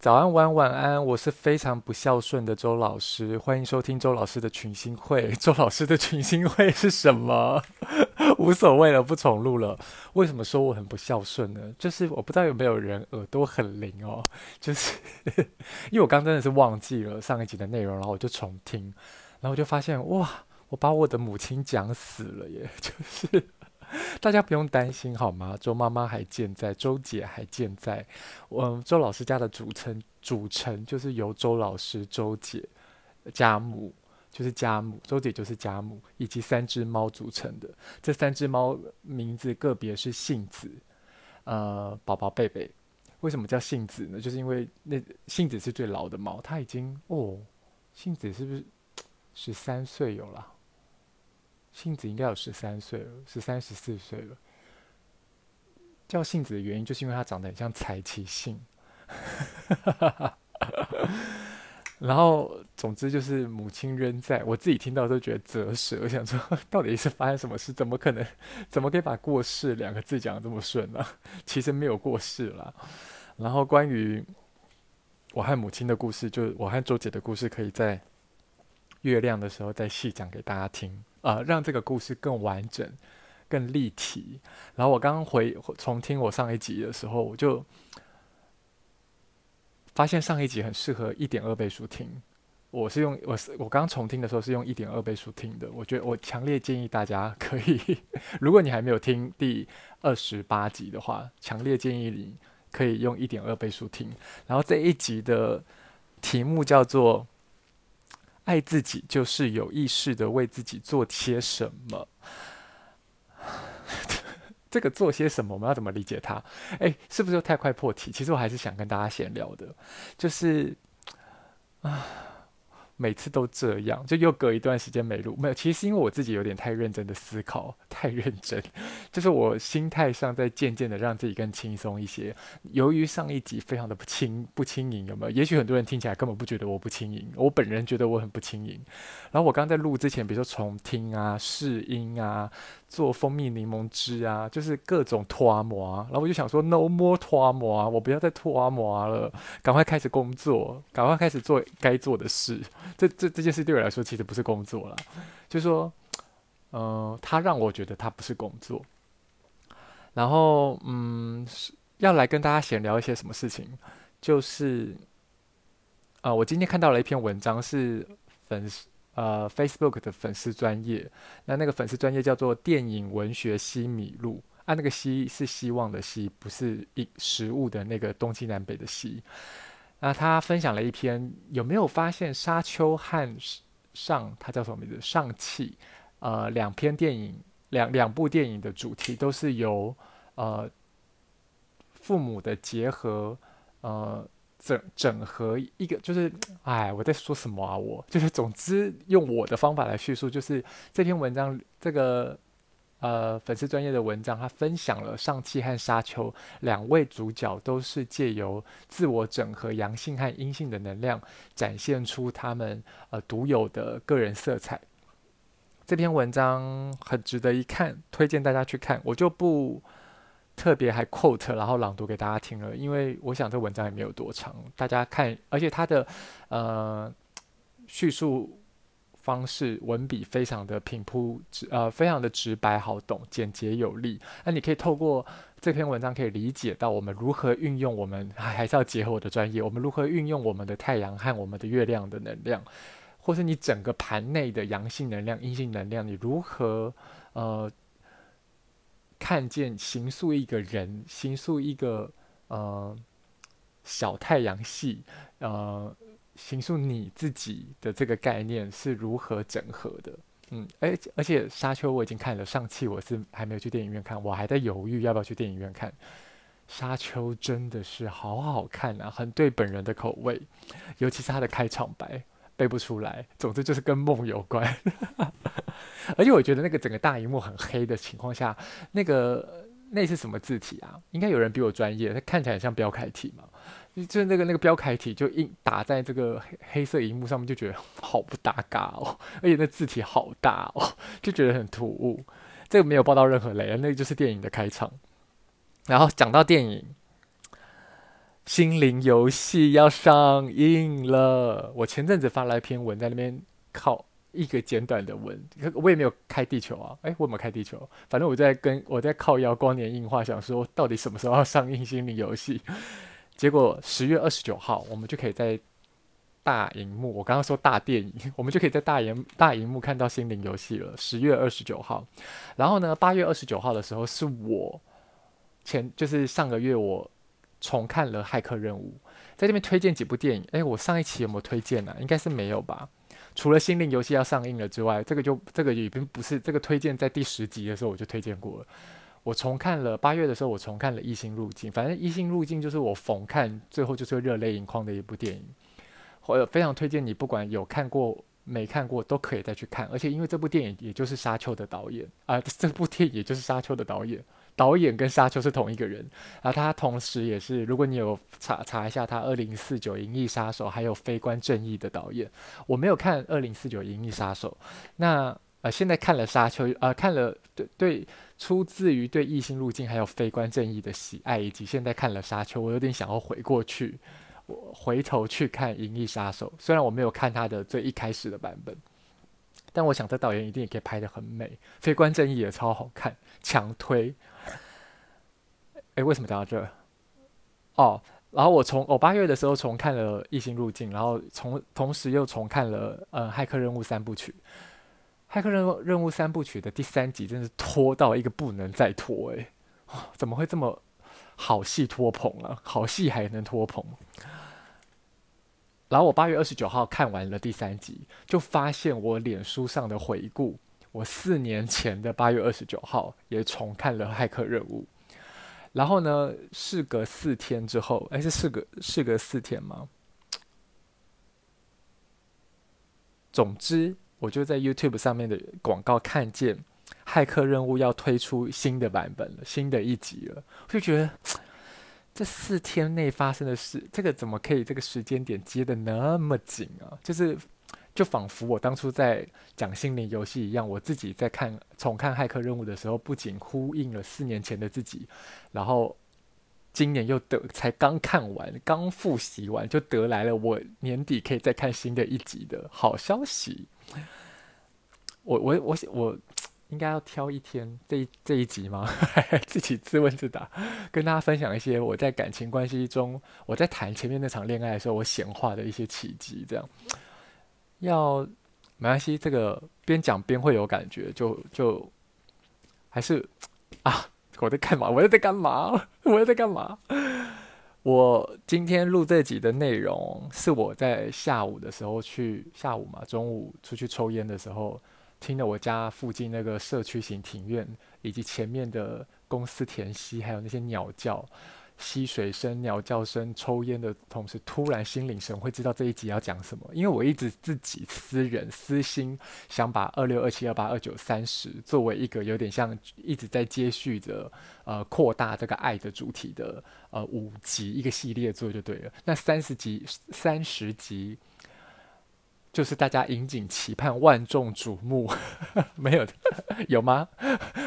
早安，晚晚安，我是非常不孝顺的周老师，欢迎收听周老师的群星会。周老师的群星会是什么？无所谓了，不重录了。为什么说我很不孝顺呢？就是我不知道有没有人耳朵很灵哦，就是 因为我刚真的是忘记了上一集的内容，然后我就重听，然后我就发现哇，我把我的母亲讲死了耶，就是。大家不用担心好吗？周妈妈还健在，周姐还健在。嗯，周老师家的组成组成就是由周老师、周姐、家母，就是家母，周姐就是家母，以及三只猫组成的。这三只猫名字个别是杏子、呃，宝宝、贝贝。为什么叫杏子呢？就是因为那杏子是最老的猫，它已经哦，杏子是不是十三岁有了？杏子应该有十三岁了，十三十四岁了。叫杏子的原因，就是因为它长得很像柴崎杏。然后，总之就是母亲仍在。我自己听到都觉得啧舌，我想说，到底是发生什么事？怎么可能？怎么可以把过世两个字讲得这么顺呢？其实没有过世啦。然后，关于我和母亲的故事，就我和周姐的故事，可以在月亮的时候再细讲给大家听。呃，让这个故事更完整、更立体。然后我刚刚回重听我上一集的时候，我就发现上一集很适合一点二倍速听。我是用我是我刚重听的时候是用一点二倍速听的。我觉得我强烈建议大家可以，如果你还没有听第二十八集的话，强烈建议你可以用一点二倍速听。然后这一集的题目叫做。爱自己就是有意识的为自己做些什么。这个做些什么，我们要怎么理解它？哎，是不是又太快破题？其实我还是想跟大家闲聊的，就是啊。每次都这样，就又隔一段时间没录。没有，其实是因为我自己有点太认真的思考，太认真，就是我心态上在渐渐的让自己更轻松一些。由于上一集非常的不轻不轻盈，有没有？也许很多人听起来根本不觉得我不轻盈，我本人觉得我很不轻盈。然后我刚在录之前，比如说重听啊、试音啊。做蜂蜜柠檬汁啊，就是各种拖磨啊，然后我就想说，no more 拖磨啊，我不要再拖磨了，赶快开始工作，赶快开始做该做的事。这这这件事对我来说其实不是工作了，就是说，嗯、他让我觉得他不是工作。然后，嗯，要来跟大家闲聊一些什么事情，就是，啊、我今天看到了一篇文章，是粉丝。呃，Facebook 的粉丝专业，那那个粉丝专业叫做电影文学西米露，啊，那个西是希望的希，不是一食物的那个东西南北的西。那他分享了一篇，有没有发现沙丘和上，他叫什么名字？上气，呃，两篇电影，两两部电影的主题都是由呃父母的结合，呃。整整合一个就是，哎，我在说什么啊？我就是，总之用我的方法来叙述，就是这篇文章这个呃粉丝专业的文章，他分享了上气和沙丘两位主角都是借由自我整合阳性和阴性的能量，展现出他们呃独有的个人色彩。这篇文章很值得一看，推荐大家去看，我就不。特别还 quote 然后朗读给大家听了，因为我想这文章也没有多长，大家看，而且它的呃叙述方式文笔非常的平铺直呃非常的直白好懂，简洁有力。那你可以透过这篇文章可以理解到我们如何运用我们还是要结合我的专业，我们如何运用我们的太阳和我们的月亮的能量，或是你整个盘内的阳性能量、阴性能量，你如何呃。看见形塑一个人，形塑一个呃小太阳系，呃，形塑你自己的这个概念是如何整合的？嗯，而而且沙丘我已经看了，上期我是还没有去电影院看，我还在犹豫要不要去电影院看。沙丘真的是好好看啊，很对本人的口味，尤其是他的开场白背不出来，总之就是跟梦有关。而且我觉得那个整个大荧幕很黑的情况下，那个那是什么字体啊？应该有人比我专业，它看起来像标楷体嘛？就是那个那个标楷体就印打在这个黑黑色荧幕上面，就觉得 好不搭嘎哦。而且那字体好大哦，就觉得很突兀。这个没有爆到任何雷，那个就是电影的开场。然后讲到电影，心灵游戏要上映了。我前阵子发了一篇文，在那边靠一个简短的文，我也没有开地球啊。诶，我有没开地球？反正我在跟我在靠腰光年映画，想说到底什么时候要上映心灵游戏？结果十月二十九号，我们就可以在大荧幕。我刚刚说大电影，我们就可以在大荧大荧幕看到心灵游戏了。十月二十九号，然后呢，八月二十九号的时候是我前就是上个月我。重看了《骇客任务》，在这边推荐几部电影。诶，我上一期有没有推荐呢、啊？应该是没有吧。除了《心灵游戏》要上映了之外，这个就这个已经不是这个推荐，在第十集的时候我就推荐过了。我重看了八月的时候，我重看了《异星入境》，反正《异星入境》就是我逢看最后就是热泪盈眶的一部电影。我非常推荐你，不管有看过没看过，都可以再去看。而且因为这部电影也就是《沙丘》的导演啊、这部电影也就是《沙丘》的导演。导演跟沙丘是同一个人，然后他同时也是，如果你有查查一下，他二零四九银翼杀手还有非官正义的导演。我没有看二零四九银翼杀手，那呃现在看了沙丘，呃看了对对，出自于对异星入境还有非官正义的喜爱，以及现在看了沙丘，我有点想要回过去，我回头去看银翼杀手，虽然我没有看他的最一开始的版本。但我想，这导演一定也可以拍得很美，非官正义也超好看，强推。哎，为什么讲到这？哦，然后我从我八月的时候重看了《异星入境》，然后从同时又重看了嗯《骇客任务三部曲》。《骇客任任务三部曲》的第三集真是拖到一个不能再拖，诶，怎么会这么好戏拖棚啊？好戏还能拖棚？然后我八月二十九号看完了第三集，就发现我脸书上的回顾，我四年前的八月二十九号也重看了《骇客任务》。然后呢，事隔四天之后，哎，是事隔事隔四天吗？总之，我就在 YouTube 上面的广告看见《骇客任务》要推出新的版本了，新的一集了，我就觉得。这四天内发生的事，这个怎么可以这个时间点接的那么紧啊？就是，就仿佛我当初在讲心灵游戏一样，我自己在看重看《骇客任务》的时候，不仅呼应了四年前的自己，然后今年又得才刚看完，刚复习完，就得来了我年底可以再看新的一集的好消息。我我我我。应该要挑一天这一这一集吗？自己自问自答，跟大家分享一些我在感情关系中，我在谈前面那场恋爱的时候，我显化的一些奇迹。这样要没关系，这个边讲边会有感觉，就就还是啊，我在干嘛？我又在干嘛？我又在干嘛？我今天录这集的内容是我在下午的时候去下午嘛，中午出去抽烟的时候。听了我家附近那个社区型庭院，以及前面的公司田溪，还有那些鸟叫、溪水声、鸟叫声、抽烟的同时，突然心领神会，知道这一集要讲什么。因为我一直自己私人私心想把二六、二七、二八、二九、三十作为一个有点像一直在接续着呃扩大这个爱的主题的呃五集一个系列做就对了。那三十集、三十集。就是大家引颈期盼、万众瞩目，没有的有吗？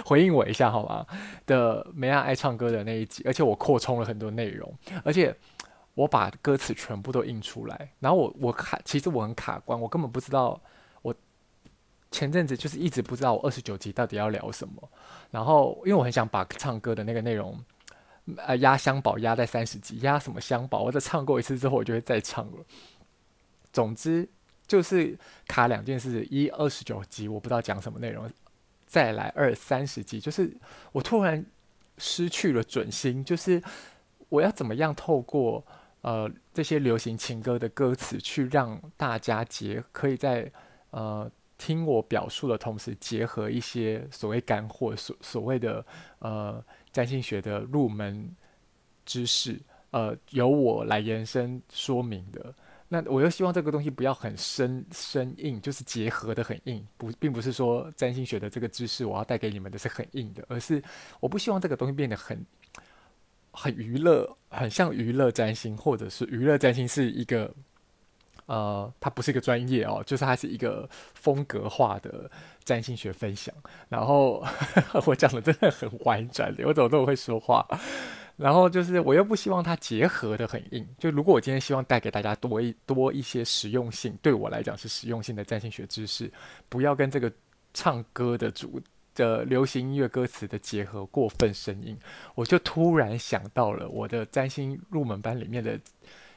回应我一下好吗？的梅亚爱唱歌的那一集，而且我扩充了很多内容，而且我把歌词全部都印出来。然后我我卡，其实我很卡关，我根本不知道。我前阵子就是一直不知道我二十九集到底要聊什么。然后因为我很想把唱歌的那个内容，呃，压箱宝压在三十集，压什么箱宝？我再唱过一次之后，我就会再唱了。总之。就是卡两件事：一二十九集我不知道讲什么内容，再来二三十集，就是我突然失去了准心，就是我要怎么样透过呃这些流行情歌的歌词，去让大家结可以在呃听我表述的同时，结合一些所谓干货，所所谓的呃占星学的入门知识，呃由我来延伸说明的。那我又希望这个东西不要很生生硬，就是结合的很硬，不，并不是说占星学的这个知识我要带给你们的是很硬的，而是我不希望这个东西变得很很娱乐，很像娱乐占星，或者是娱乐占星是一个呃，它不是一个专业哦，就是它是一个风格化的占星学分享。然后 我讲的真的很婉转的，我怎么这么会说话？然后就是我又不希望它结合的很硬。就如果我今天希望带给大家多一多一些实用性，对我来讲是实用性的占星学知识，不要跟这个唱歌的主的流行音乐歌词的结合过分生硬，我就突然想到了我的占星入门班里面的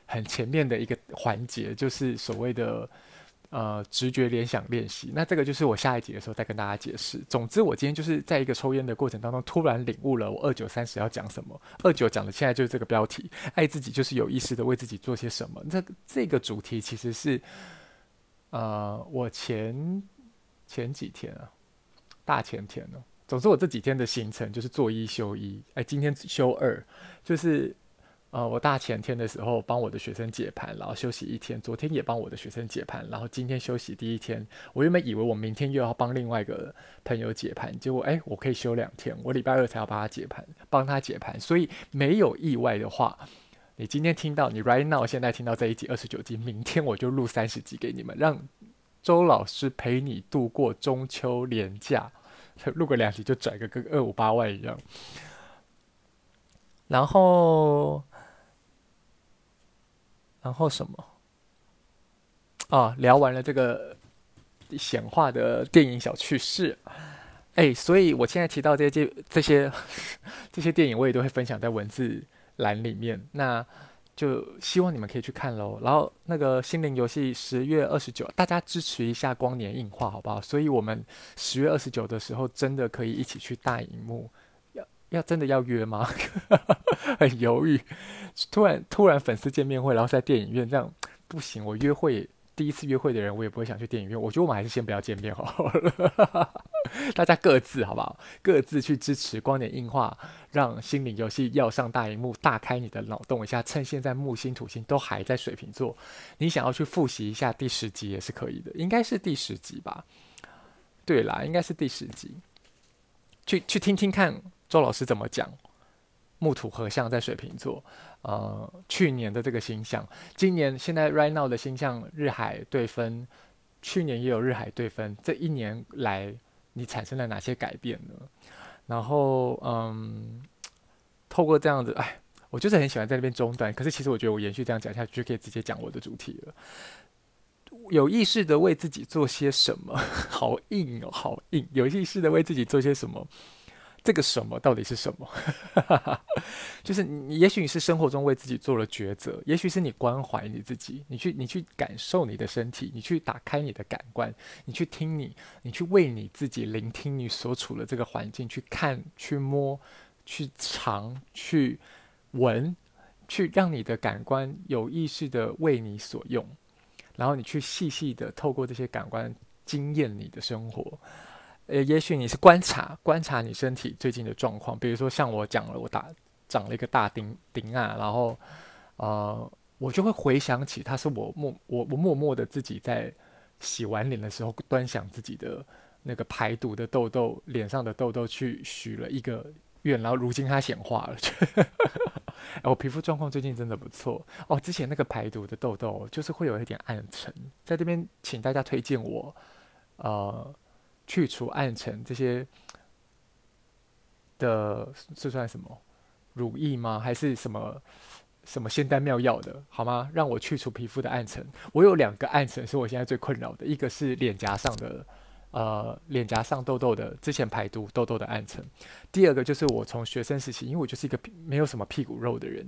很前面的一个环节，就是所谓的。呃，直觉联想练习，那这个就是我下一集的时候再跟大家解释。总之，我今天就是在一个抽烟的过程当中，突然领悟了我二九三十要讲什么。二九讲的现在就是这个标题：爱自己就是有意识的为自己做些什么。这这个主题其实是，呃，我前前几天啊，大前天呢，总之我这几天的行程就是做一休一，哎，今天休二，就是。呃，我大前天的时候帮我的学生解盘，然后休息一天。昨天也帮我的学生解盘，然后今天休息第一天。我原本以为我明天又要帮另外一个朋友解盘，结果哎，我可以休两天。我礼拜二才要帮他解盘，帮他解盘。所以没有意外的话，你今天听到你 right now 现在听到这一集二十九集，明天我就录三十集给你们，让周老师陪你度过中秋连假。录个两集就拽个跟二五八万一样，然后。然后什么？啊，聊完了这个显化的电影小趣事，哎，所以我现在提到这些这些 这些电影，我也都会分享在文字栏里面。那就希望你们可以去看喽。然后那个心灵游戏十月二十九，大家支持一下光年映画好不好？所以我们十月二十九的时候，真的可以一起去大荧幕。要真的要约吗？很犹豫。突然突然粉丝见面会，然后在电影院这样不行。我约会第一次约会的人，我也不会想去电影院。我觉得我们还是先不要见面好了。大家各自好不好？各自去支持光年映画，让心灵游戏要上大荧幕，大开你的脑洞一下。趁现在木星土星都还在水瓶座，你想要去复习一下第十集也是可以的，应该是第十集吧？对啦，应该是第十集。去去听听看。周老师怎么讲？木土合相在水瓶座，呃，去年的这个星象，今年现在 right now 的星象日海对分，去年也有日海对分，这一年来你产生了哪些改变呢？然后，嗯，透过这样子，哎，我就是很喜欢在那边中断，可是其实我觉得我延续这样讲下去，就可以直接讲我的主题了。有意识的为自己做些什么？好硬哦，好硬！有意识的为自己做些什么？这个什么到底是什么？就是你，也许你是生活中为自己做了抉择，也许是你关怀你自己，你去，你去感受你的身体，你去打开你的感官，你去听你，你去为你自己聆听你所处的这个环境，去看，去摸，去尝，去闻，去让你的感官有意识的为你所用，然后你去细细的透过这些感官经验你的生活。呃，也许你是观察观察你身体最近的状况，比如说像我讲了，我打长了一个大钉钉啊，然后呃，我就会回想起，他是我默我我默默的自己在洗完脸的时候，端详自己的那个排毒的痘痘，脸上的痘痘去许了一个愿，然后如今它显化了。我皮肤状况最近真的不错哦，之前那个排毒的痘痘就是会有一点暗沉，在这边请大家推荐我，呃。去除暗沉这些的，这算什么乳液吗？还是什么什么仙丹妙药的？好吗？让我去除皮肤的暗沉。我有两个暗沉是我现在最困扰的，一个是脸颊上的呃脸颊上痘痘的，之前排毒痘痘的暗沉。第二个就是我从学生时期，因为我就是一个没有什么屁股肉的人。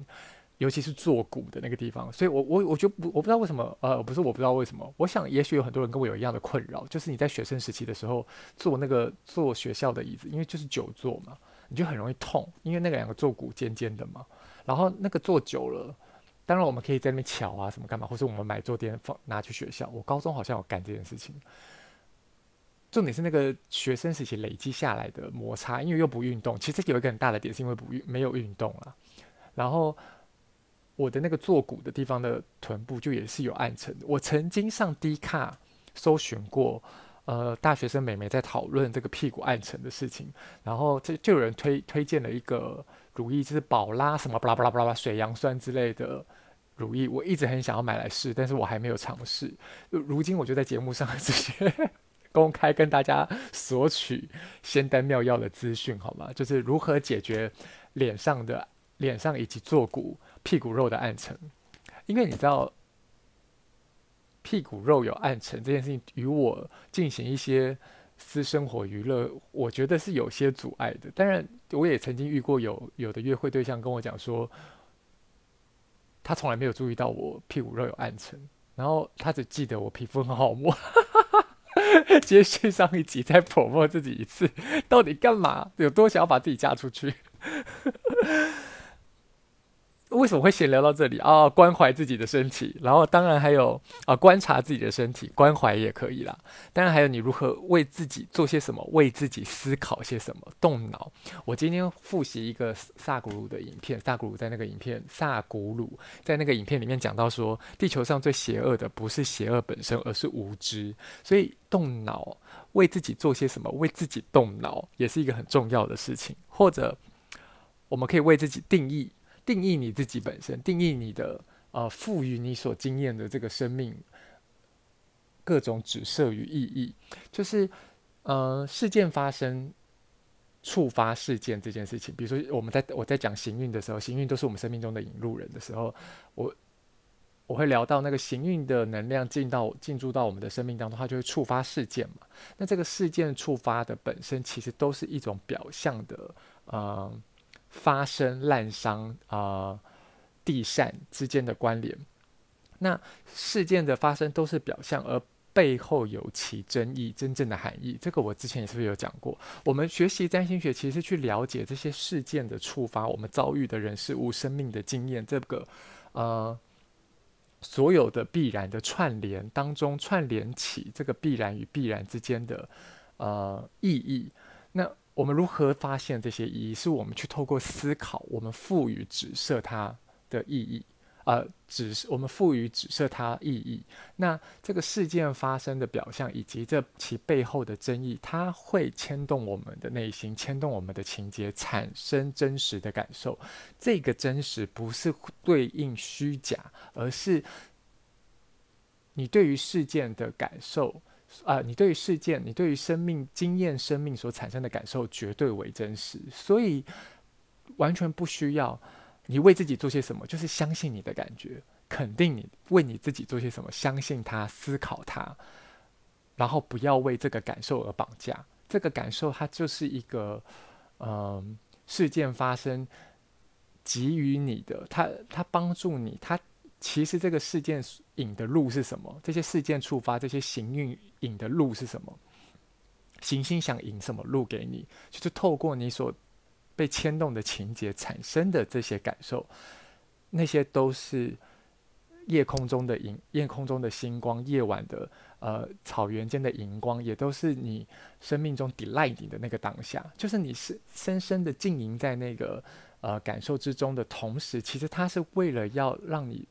尤其是坐骨的那个地方，所以我我我就不我不知道为什么，呃，不是我不知道为什么，我想也许有很多人跟我有一样的困扰，就是你在学生时期的时候坐那个坐学校的椅子，因为就是久坐嘛，你就很容易痛，因为那个两个坐骨尖尖的嘛，然后那个坐久了，当然我们可以在那边乔啊什么干嘛，或者我们买坐垫放拿去学校，我高中好像有干这件事情，重点是那个学生时期累积下来的摩擦，因为又不运动，其实有一个很大的点是因为不运没有运动啊，然后。我的那个坐骨的地方的臀部就也是有暗沉。我曾经上 D 卡搜寻过，呃，大学生美眉在讨论这个屁股暗沉的事情，然后这就，有人推推荐了一个乳液，就是宝拉什么巴拉巴拉巴拉水杨酸之类的乳液，我一直很想要买来试，但是我还没有尝试。如今我就在节目上 直接公开跟大家索取仙丹妙药的资讯，好吗？就是如何解决脸上的。脸上以及坐骨、屁股肉的暗沉，因为你知道，屁股肉有暗沉这件事情，与我进行一些私生活娱乐，我觉得是有些阻碍的。当然，我也曾经遇过有有的约会对象跟我讲说，他从来没有注意到我屁股肉有暗沉，然后他只记得我皮肤很好摸。接续上一集再 promote 自己一次，到底干嘛？有多想要把自己嫁出去？为什么会闲聊到这里啊？关怀自己的身体，然后当然还有啊，观察自己的身体，关怀也可以啦。当然还有你如何为自己做些什么，为自己思考些什么，动脑。我今天复习一个萨古鲁的影片，萨古鲁在那个影片，萨古鲁在那个影片里面讲到说，地球上最邪恶的不是邪恶本身，而是无知。所以动脑，为自己做些什么，为自己动脑，也是一个很重要的事情。或者我们可以为自己定义。定义你自己本身，定义你的呃，赋予你所经验的这个生命各种指涉与意义，就是呃，事件发生触发事件这件事情。比如说，我们在我在讲行运的时候，行运都是我们生命中的引路人的时候，我我会聊到那个行运的能量进到进驻到我们的生命当中，它就会触发事件嘛。那这个事件触发的本身，其实都是一种表象的呃。发生滥伤啊，地善之间的关联，那事件的发生都是表象，而背后有其真意、真正的含义。这个我之前也是不是有讲过？我们学习占星学，其实去了解这些事件的触发，我们遭遇的人事物、生命的经验，这个呃，所有的必然的串联当中，串联起这个必然与必然之间的呃意义。那我们如何发现这些意义？是我们去透过思考，我们赋予指涉它的意义，呃，指我们赋予指涉它意义。那这个事件发生的表象，以及这其背后的争议，它会牵动我们的内心，牵动我们的情节，产生真实的感受。这个真实不是对应虚假，而是你对于事件的感受。啊、你对于事件，你对于生命经验、生命所产生的感受，绝对为真实。所以，完全不需要你为自己做些什么，就是相信你的感觉，肯定你为你自己做些什么，相信它，思考它，然后不要为这个感受而绑架。这个感受，它就是一个，嗯、事件发生给予你的，它它帮助你，它。其实这个事件引的路是什么？这些事件触发这些行运引的路是什么？行星想引什么路给你？就是透过你所被牵动的情节产生的这些感受，那些都是夜空中的银，夜空中的星光，夜晚的呃草原间的荧光，也都是你生命中 delight 你的那个当下，就是你是深深的浸淫在那个呃感受之中的同时，其实它是为了要让你。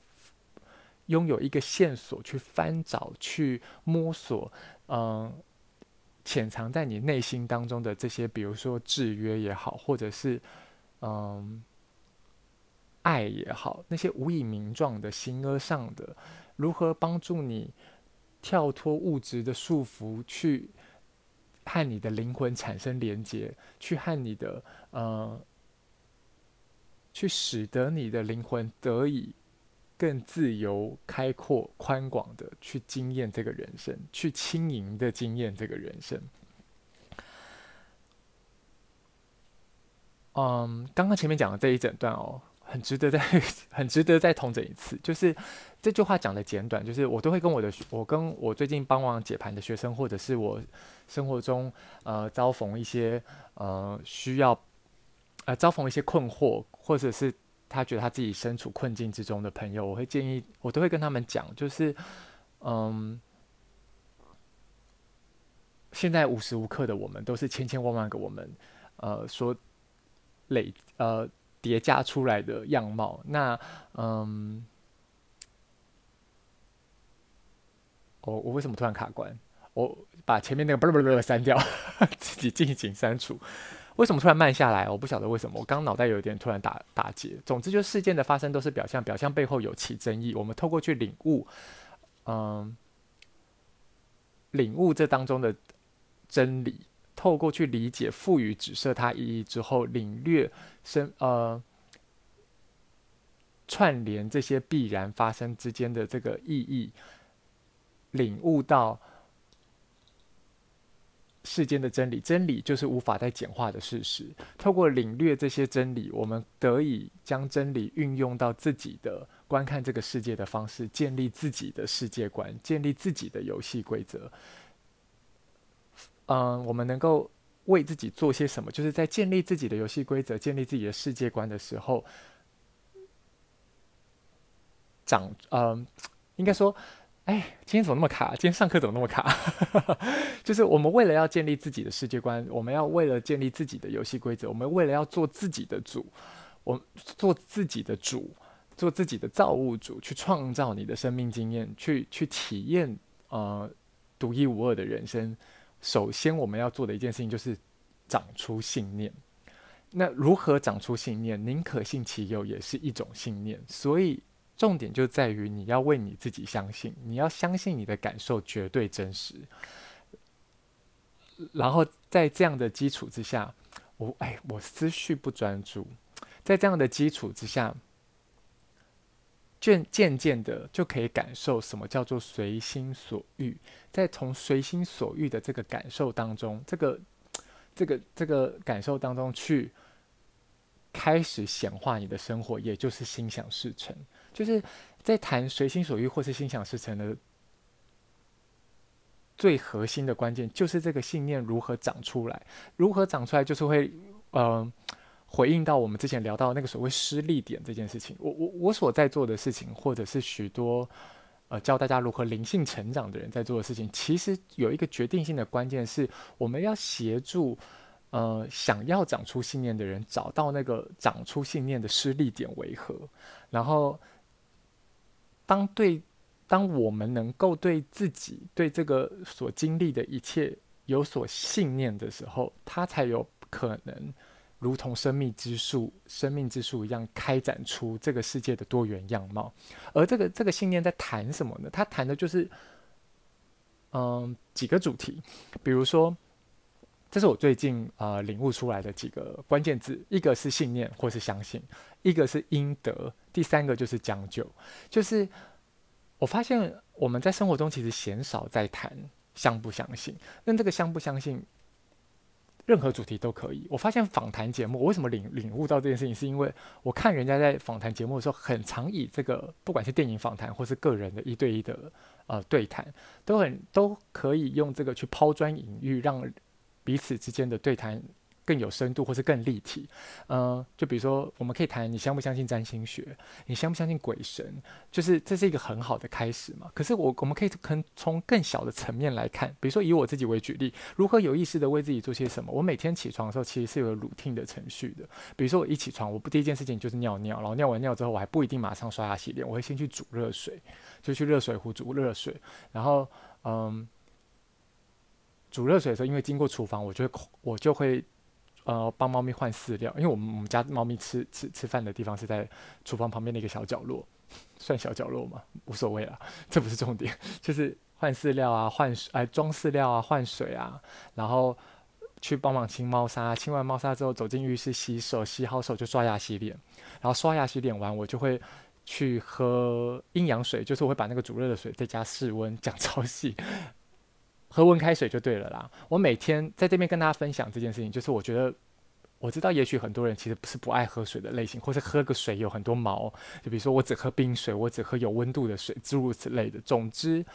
拥有一个线索去翻找、去摸索，嗯，潜藏在你内心当中的这些，比如说制约也好，或者是嗯爱也好，那些无以名状的形而上的，如何帮助你跳脱物质的束缚，去和你的灵魂产生连接，去和你的嗯，去使得你的灵魂得以。更自由、开阔、宽广的去经验这个人生，去轻盈的经验这个人生。嗯，刚刚前面讲的这一整段哦，很值得再 很值得再重整一次。就是这句话讲的简短，就是我都会跟我的我跟我最近帮忙解盘的学生，或者是我生活中呃遭逢一些呃需要呃遭逢一些困惑，或者是。他觉得他自己身处困境之中的朋友，我会建议，我都会跟他们讲，就是，嗯，现在无时无刻的我们都是千千万万个我们，呃，说累呃叠加出来的样貌。那，嗯，我我为什么突然卡关？我把前面那个不不不删掉，自己进行删除。为什么突然慢下来？我不晓得为什么。我刚脑袋有点突然打打结。总之，就事件的发生都是表象，表象背后有其真意。我们透过去领悟，嗯，领悟这当中的真理，透过去理解、赋予、指涉它意义之后，领略生呃串联这些必然发生之间的这个意义，领悟到世间的真理。真理就是无法再简化的事实。透过领略这些真理，我们得以将真理运用到自己的观看这个世界的方式，建立自己的世界观，建立自己的游戏规则。嗯，我们能够为自己做些什么？就是在建立自己的游戏规则、建立自己的世界观的时候。长，嗯，应该说，哎，今天怎么那么卡？今天上课怎么那么卡？就是我们为了要建立自己的世界观，我们要为了建立自己的游戏规则，我们为了要做自己的主，我做自己的主，做自己的造物主，去创造你的生命经验，去去体验呃独一无二的人生。首先，我们要做的一件事情就是长出信念。那如何长出信念？宁可信其有，也是一种信念。所以。重点就在于你要为你自己相信，你要相信你的感受绝对真实。然后在这样的基础之下，我哎，我思绪不专注，在这样的基础之下，渐渐渐的就可以感受什么叫做随心所欲。在从随心所欲的这个感受当中，这个这个这个感受当中去开始显化你的生活，也就是心想事成。就是在谈随心所欲或是心想事成的最核心的关键，就是这个信念如何长出来，如何长出来，就是会呃回应到我们之前聊到那个所谓失力点这件事情。我我我所在做的事情，或者是许多呃教大家如何灵性成长的人在做的事情，其实有一个决定性的关键，是我们要协助呃想要长出信念的人找到那个长出信念的失力点为何，然后。当对，当我们能够对自己、对这个所经历的一切有所信念的时候，它才有可能如同生命之树、生命之树一样开展出这个世界的多元样貌。而这个这个信念在谈什么呢？它谈的就是，嗯，几个主题，比如说，这是我最近呃领悟出来的几个关键字，一个是信念或是相信，一个是应得。第三个就是将就，就是我发现我们在生活中其实鲜少在谈相不相信。那这个相不相信，任何主题都可以。我发现访谈节目，我为什么领领悟到这件事情，是因为我看人家在访谈节目的时候，很常以这个不管是电影访谈或是个人的一对一的呃对谈，都很都可以用这个去抛砖引玉，让彼此之间的对谈。更有深度，或是更立体，嗯、就比如说，我们可以谈你相不相信占星学，你相不相信鬼神，就是这是一个很好的开始嘛。可是我我们可以可从更小的层面来看，比如说以我自己为举例，如何有意识的为自己做些什么。我每天起床的时候，其实是有 routine 的程序的。比如说我一起床，我不第一件事情就是尿尿，然后尿完尿之后，我还不一定马上刷牙洗脸，我会先去煮热水，就去热水壶煮热水，然后嗯，煮热水的时候，因为经过厨房，我就会我就会。呃，帮猫咪换饲料，因为我们我们家猫咪吃吃吃饭的地方是在厨房旁边的一个小角落，算小角落嘛，无所谓啦，这不是重点，就是换饲料啊，换水，哎，装饲料啊，换水啊，然后去帮忙清猫砂，清完猫砂之后走进浴室洗手，洗好手就刷牙洗脸，然后刷牙洗脸完，我就会去喝阴阳水，就是我会把那个煮热的水再加室温，讲超细。喝温开水就对了啦。我每天在这边跟大家分享这件事情，就是我觉得我知道，也许很多人其实不是不爱喝水的类型，或是喝个水有很多毛，就比如说我只喝冰水，我只喝有温度的水，诸如此类的。总之，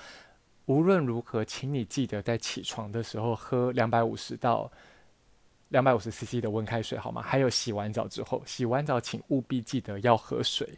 无论如何，请你记得在起床的时候喝两百五十到两百五十 CC 的温开水，好吗？还有洗完澡之后，洗完澡请务必记得要喝水。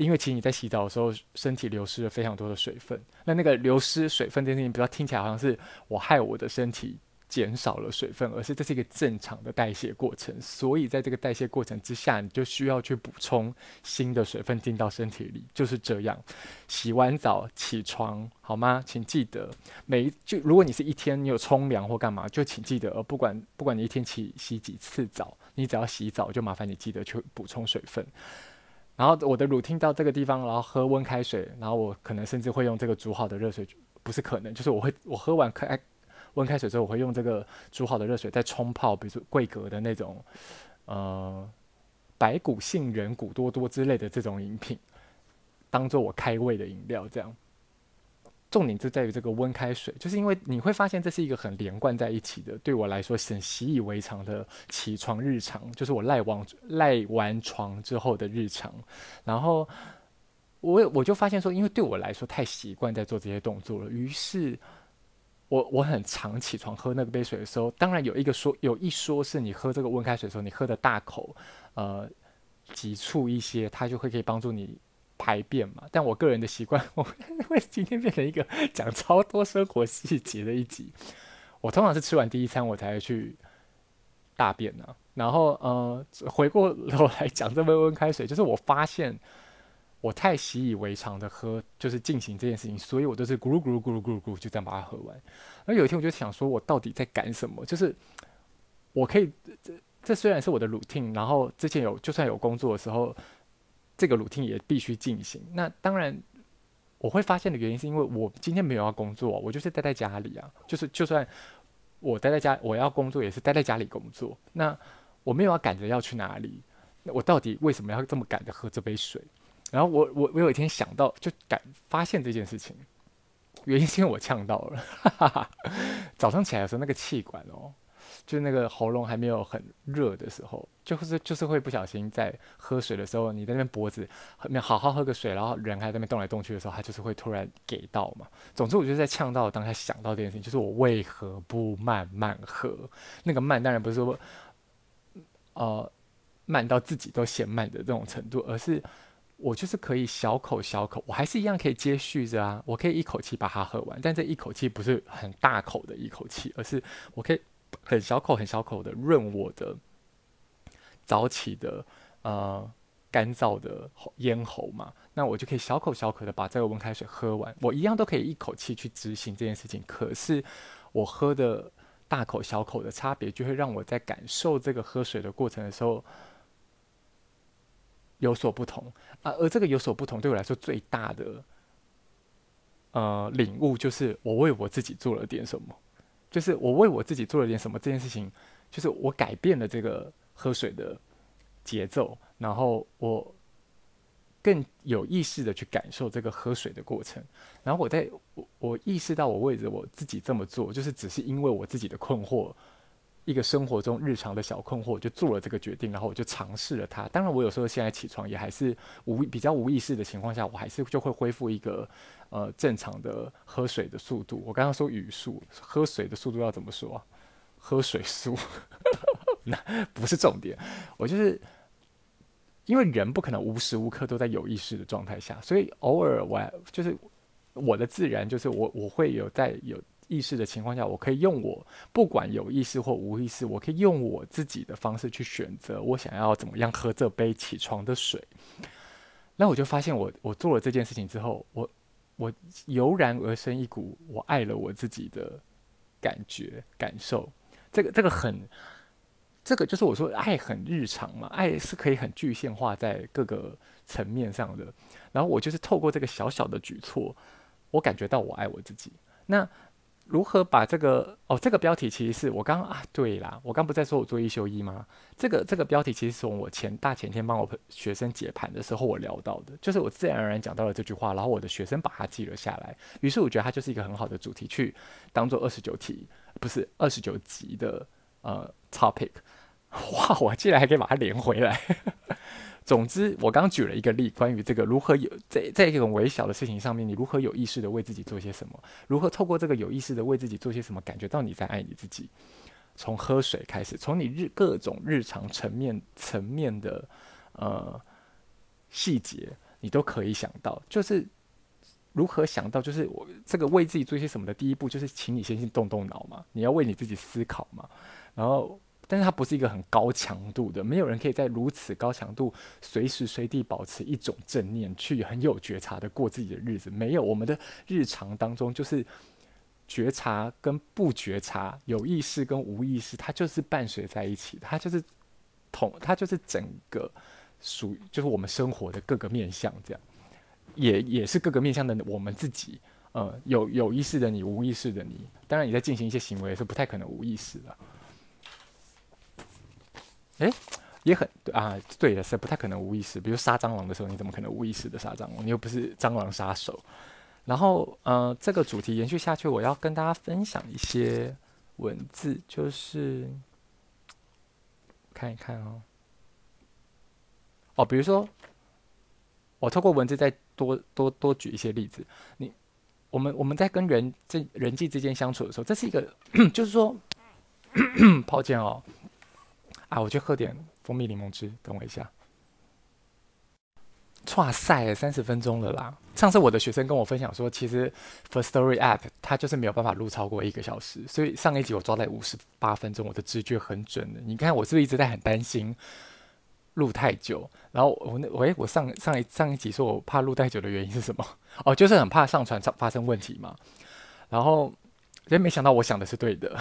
因为其实你在洗澡的时候，身体流失了非常多的水分。那那个流失水分这件事情，不要听起来好像是我害我的身体减少了水分，而是这是一个正常的代谢过程。所以在这个代谢过程之下，你就需要去补充新的水分进到身体里，就是这样。洗完澡起床好吗？请记得每一就如果你是一天你有冲凉或干嘛，就请记得，不管不管你一天起洗几次澡，你只要洗澡就麻烦你记得去补充水分。然后我的乳听到这个地方，然后喝温开水，然后我可能甚至会用这个煮好的热水，不是可能，就是我会我喝完开温开水之后，我会用这个煮好的热水再冲泡，比如说桂格的那种，呃，白骨杏仁骨多多之类的这种饮品，当做我开胃的饮料，这样。重点就在于这个温开水，就是因为你会发现这是一个很连贯在一起的，对我来说很习以为常的起床日常，就是我赖完赖完床之后的日常。然后我我就发现说，因为对我来说太习惯在做这些动作了，于是我我很常起床喝那个杯水的时候，当然有一个说有一说是你喝这个温开水的时候，你喝的大口，呃，急促一些，它就会可以帮助你。排便嘛，但我个人的习惯，我会今天变成一个讲超多生活细节的一集。我通常是吃完第一餐，我才会去大便呢、然后，呃，回过头来讲这杯温开水，就是我发现我太习以为常的喝，就是进行这件事情，所以我都是咕噜咕噜咕噜咕噜咕噜就这样把它喝完。而有一天，我就想说，我到底在赶什么？就是我可以，这这虽然是我的 routine，然后之前有就算有工作的时候。这个 routine 也必须进行。那当然，我会发现的原因是因为我今天没有要工作，我就是待在家里啊。就是就算我待在家，我要工作也是待在家里工作。那我没有要赶着要去哪里，那我到底为什么要这么赶着喝这杯水？然后我我我有一天想到，就感发现这件事情，原因是因为我呛到了。早上起来的时候，那个气管哦。就是那个喉咙还没有很热的时候，就是就是会不小心在喝水的时候，你在那边脖子没好好喝个水，然后人还在那边动来动去的时候，它就是会突然给到嘛。总之，我就在呛到当下想到这件事情，就是我为何不慢慢喝？那个慢当然不是说呃慢到自己都嫌慢的这种程度，而是我就是可以小口小口，我还是一样可以接续着啊，我可以一口气把它喝完，但这一口气不是很大口的一口气，而是我可以。很小口、很小口的润我的早起的呃干燥的咽喉嘛，那我就可以小口小口的把这个温开水喝完。我一样都可以一口气去执行这件事情，可是我喝的大口小口的差别，就会让我在感受这个喝水的过程的时候有所不同啊。而这个有所不同，对我来说最大的呃领悟，就是我为我自己做了点什么。就是我为我自己做了点什么，这件事情，就是我改变了这个喝水的节奏，然后我更有意识的去感受这个喝水的过程，然后我在我我意识到我为着我自己这么做，就是只是因为我自己的困惑。一个生活中日常的小困惑，就做了这个决定，然后我就尝试了它。当然，我有时候现在起床也还是无比较无意识的情况下，我还是就会恢复一个呃正常的喝水的速度。我刚刚说语速，喝水的速度要怎么说？喝水速，那不是重点。我就是因为人不可能无时无刻都在有意识的状态下，所以偶尔我就是我的自然就是我我会有在有。意识的情况下，我可以用我不管有意识或无意识，我可以用我自己的方式去选择我想要怎么样喝这杯起床的水。那我就发现我，我做了这件事情之后，我我油然而生一股我爱了我自己的感觉感受。这个这个很，这个就是我说爱很日常嘛，爱是可以很具象化在各个层面上的。然后我就是透过这个小小的举措，我感觉到我爱我自己。那。如何把这个哦？这个标题其实是我刚啊，对啦，我刚不在说我做一休一吗？这个这个标题其实是从我前大前天帮我学生解盘的时候我聊到的，就是我自然而然讲到了这句话，然后我的学生把它记了下来，于是我觉得它就是一个很好的主题去当做二十九题，不是二十九集的呃 topic。哇，我竟然还可以把它连回来。总之，我刚举了一个例，关于这个如何有在在这种微小的事情上面，你如何有意识的为自己做些什么？如何透过这个有意识的为自己做些什么，感觉到你在爱你自己？从喝水开始，从你日各种日常层面层面的呃细节，你都可以想到，就是如何想到，就是我这个为自己做些什么的第一步，就是请你先去动动脑嘛，你要为你自己思考嘛，然后。但是它不是一个很高强度的，没有人可以在如此高强度随时随地保持一种正念，去很有觉察的过自己的日子。没有，我们的日常当中就是觉察跟不觉察，有意识跟无意识，它就是伴随在一起，它就是同，它就是整个属于就是我们生活的各个面向，这样也也是各个面向的我们自己。呃，有有意识的你，无意识的你，当然你在进行一些行为是不太可能无意识的。诶，也很对啊，对的是不太可能无意识。比如杀蟑螂的时候，你怎么可能无意识的杀蟑螂？你又不是蟑螂杀手。然后，呃，这个主题延续下去，我要跟大家分享一些文字，就是看一看哦。哦，比如说，我透过文字再多多多举一些例子。你，我们我们在跟人这人际之间相处的时候，这是一个，就是说，抱歉哦。啊，我去喝点蜂蜜柠檬汁，等我一下。哇塞，三十分钟了啦！上次我的学生跟我分享说，其实 First Story App 它就是没有办法录超过一个小时，所以上一集我抓在五十八分钟，我的直觉很准的。你看我是不是一直在很担心录太久？然后我那喂，我上上一上一集说我怕录太久的原因是什么？哦，就是很怕上传发生问题嘛。然后。真没想到，我想的是对的。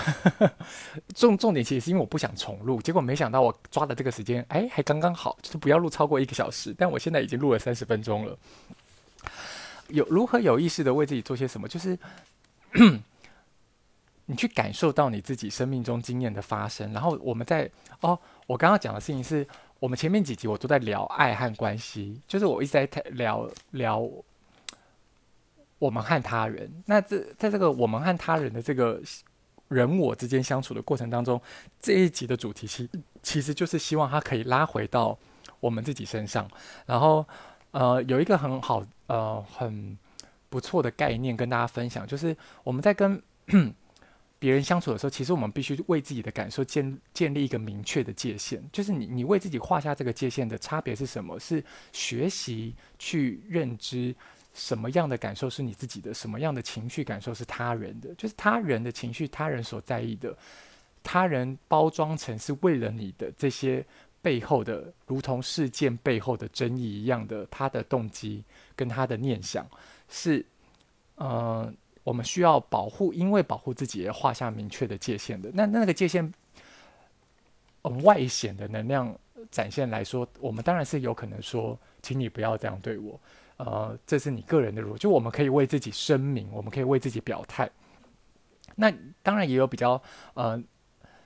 重重点其实是因为我不想重录，结果没想到我抓的这个时间，哎，还刚刚好，就是不要录超过一个小时。但我现在已经录了三十分钟了。有如何有意识的为自己做些什么？就是 你去感受到你自己生命中经验的发生。然后我们在哦，我刚刚讲的事情是我们前面几集我都在聊爱和关系，就是我一直在聊聊。我们和他人，那这在这个我们和他人的这个人我之间相处的过程当中，这一集的主题其其实就是希望他可以拉回到我们自己身上，然后呃有一个很好呃很不错的概念跟大家分享，就是我们在跟 别人相处的时候，其实我们必须为自己的感受建建立一个明确的界限，就是你你为自己画下这个界限的差别是什么？是学习去认知。什么样的感受是你自己的？什么样的情绪感受是他人的？就是他人的情绪，他人所在意的，他人包装成是为了你的这些背后的，如同事件背后的争议一样的，他的动机跟他的念想是，呃，我们需要保护，因为保护自己而画下明确的界限的。那那个界限，嗯，外显的能量展现来说，我们当然是有可能说，请你不要这样对我。呃，这是你个人的路，就我们可以为自己声明，我们可以为自己表态。那当然也有比较呃，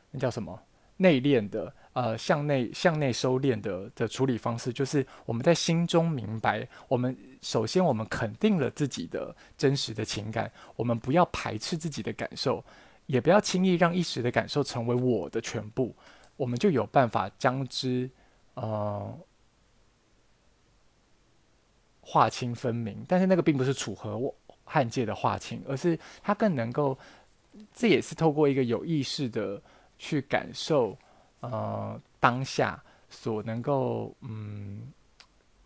那叫什么内敛的呃，向内向内收敛的的处理方式，就是我们在心中明白，我们首先我们肯定了自己的真实的情感，我们不要排斥自己的感受，也不要轻易让一时的感受成为我的全部，我们就有办法将之呃。划清分明，但是那个并不是楚河汉界的划清，而是它更能够，这也是透过一个有意识的去感受，呃，当下所能够嗯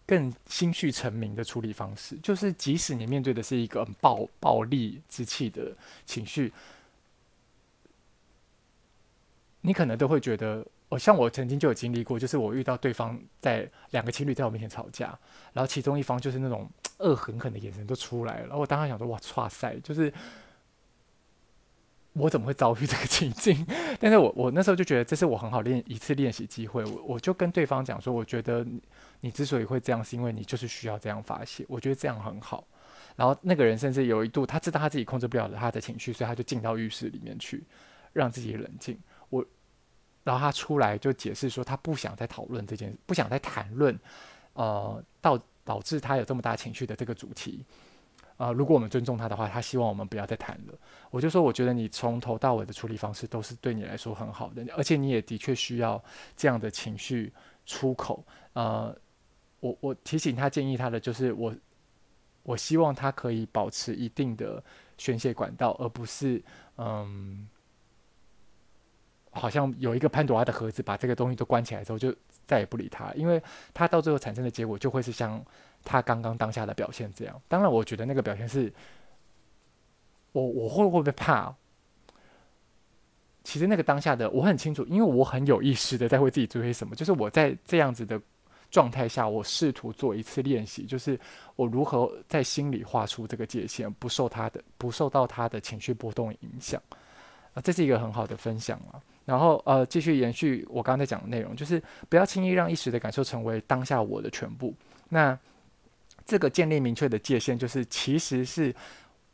更心绪澄明的处理方式，就是即使你面对的是一个很暴暴戾之气的情绪，你可能都会觉得。哦，像我曾经就有经历过，就是我遇到对方在两个情侣在我面前吵架，然后其中一方就是那种恶狠狠的眼神都出来了，然后我当时想说，哇，剉赛，就是我怎么会遭遇这个情境？但是我我那时候就觉得这是我很好练一次练习机会，我我就跟对方讲说，我觉得你之所以会这样，是因为你就是需要这样发泄，我觉得这样很好。然后那个人甚至有一度他知道他自己控制不了他的情绪，所以他就进到浴室里面去，让自己冷静。然后他出来就解释说，他不想再讨论这件，不想再谈论，呃，导导致他有这么大情绪的这个主题。呃，如果我们尊重他的话，他希望我们不要再谈了。我就说，我觉得你从头到尾的处理方式都是对你来说很好的，而且你也的确需要这样的情绪出口。呃，我我提醒他，建议他的就是我，我希望他可以保持一定的宣泄管道，而不是嗯。好像有一个潘多拉的盒子，把这个东西都关起来之后，就再也不理他，因为他到最后产生的结果就会是像他刚刚当下的表现这样。当然，我觉得那个表现是，我我会会不会怕？其实那个当下的我很清楚，因为我很有意识的在为自己做些什么。就是我在这样子的状态下，我试图做一次练习，就是我如何在心里画出这个界限，不受他的不受到他的情绪波动影响。啊，这是一个很好的分享啊。然后呃，继续延续我刚才讲的内容，就是不要轻易让一时的感受成为当下我的全部。那这个建立明确的界限，就是其实是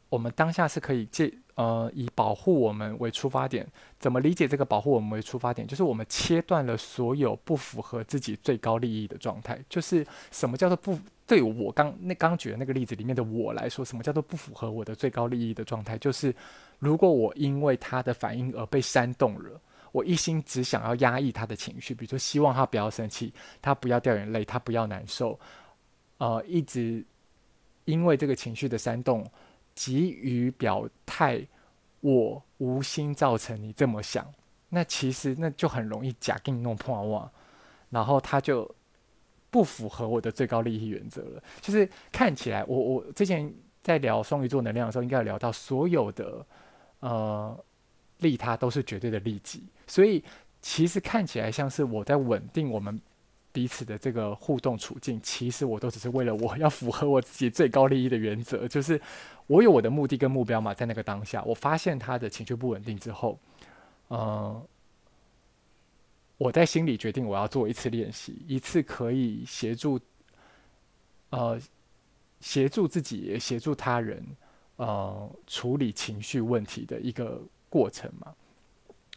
我们当下是可以借呃，以保护我们为出发点，怎么理解这个保护我们为出发点？就是我们切断了所有不符合自己最高利益的状态。就是什么叫做不？对我刚那刚举的那个例子里面的我来说，什么叫做不符合我的最高利益的状态？就是如果我因为他的反应而被煽动了，我一心只想要压抑他的情绪，比如说希望他不要生气，他不要掉眼泪，他不要难受，呃，一直因为这个情绪的煽动。急于表态，我无心造成你这么想，那其实那就很容易假定弄破网，然后他就不符合我的最高利益原则了。就是看起来，我我之前在聊双鱼座能量的时候，应该有聊到所有的呃利他都是绝对的利己，所以其实看起来像是我在稳定我们。彼此的这个互动处境，其实我都只是为了我要符合我自己最高利益的原则，就是我有我的目的跟目标嘛。在那个当下，我发现他的情绪不稳定之后，嗯、我在心里决定我要做一次练习，一次可以协助，呃，协助自己协助他人，呃，处理情绪问题的一个过程嘛。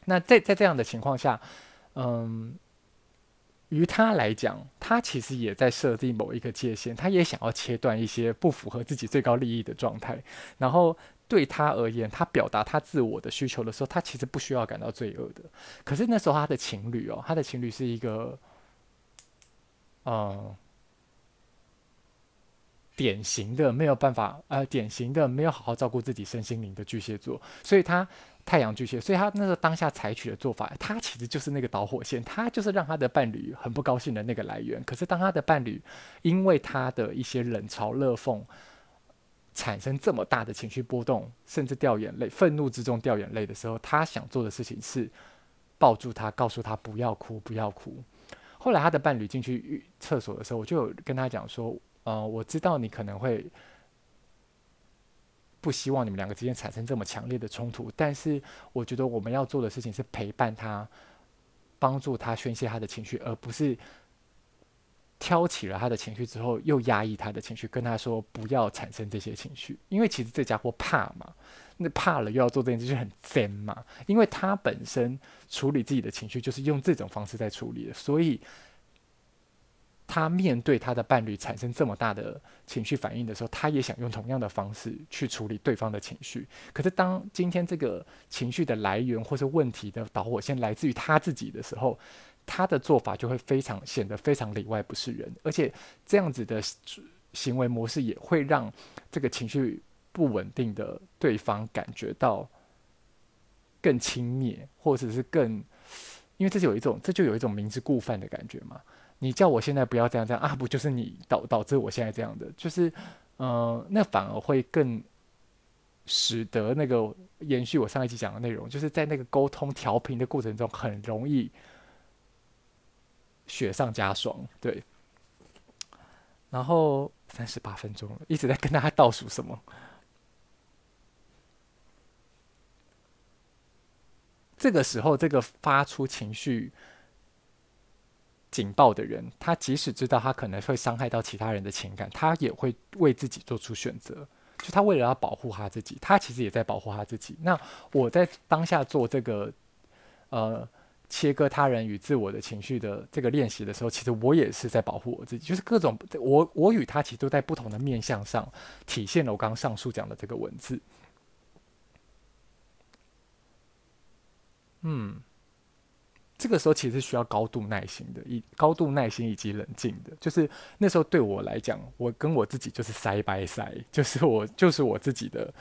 那在在这样的情况下，嗯。于他来讲，他其实也在设定某一个界限，他也想要切断一些不符合自己最高利益的状态。然后对他而言，他表达他自我的需求的时候，他其实不需要感到罪恶的。可是那时候他的情侣哦，他的情侣是一个，嗯，典型的没有办法，呃，典型的没有好好照顾自己身心灵的巨蟹座，所以他。太阳巨蟹，所以他那个当下采取的做法，他其实就是那个导火线，他就是让他的伴侣很不高兴的那个来源。可是当他的伴侣因为他的一些冷嘲热讽，产生这么大的情绪波动，甚至掉眼泪，愤怒之中掉眼泪的时候，他想做的事情是抱住他，告诉他不要哭，不要哭。后来他的伴侣进去厕所的时候，我就跟他讲说，呃，我知道你可能会。不希望你们两个之间产生这么强烈的冲突，但是我觉得我们要做的事情是陪伴他，帮助他宣泄他的情绪，而不是挑起了他的情绪之后又压抑他的情绪，跟他说不要产生这些情绪，因为其实这家伙怕嘛，那怕了又要做这件事就很贱嘛，因为他本身处理自己的情绪就是用这种方式在处理的，所以。他面对他的伴侣产生这么大的情绪反应的时候，他也想用同样的方式去处理对方的情绪。可是，当今天这个情绪的来源或是问题的导火线来自于他自己的时候，他的做法就会非常显得非常里外不是人，而且这样子的行为模式也会让这个情绪不稳定的对方感觉到更轻蔑，或者是更，因为这就有一种这就有一种明知故犯的感觉嘛。你叫我现在不要这样这样啊，不就是你导导致我现在这样的？就是，嗯、那反而会更使得那个延续我上一集讲的内容，就是在那个沟通调频的过程中，很容易雪上加霜。对，然后三十八分钟了，一直在跟大家倒数什么？这个时候，这个发出情绪。警报的人，他即使知道他可能会伤害到其他人的情感，他也会为自己做出选择。就他为了要保护他自己，他其实也在保护他自己。那我在当下做这个呃切割他人与自我的情绪的这个练习的时候，其实我也是在保护我自己。就是各种我我与他其实都在不同的面向上体现了我刚刚上述讲的这个文字。嗯。这个时候其实需要高度耐心的，以高度耐心以及冷静的。就是那时候对我来讲，我跟我自己就是塞掰塞就是我就是我自己的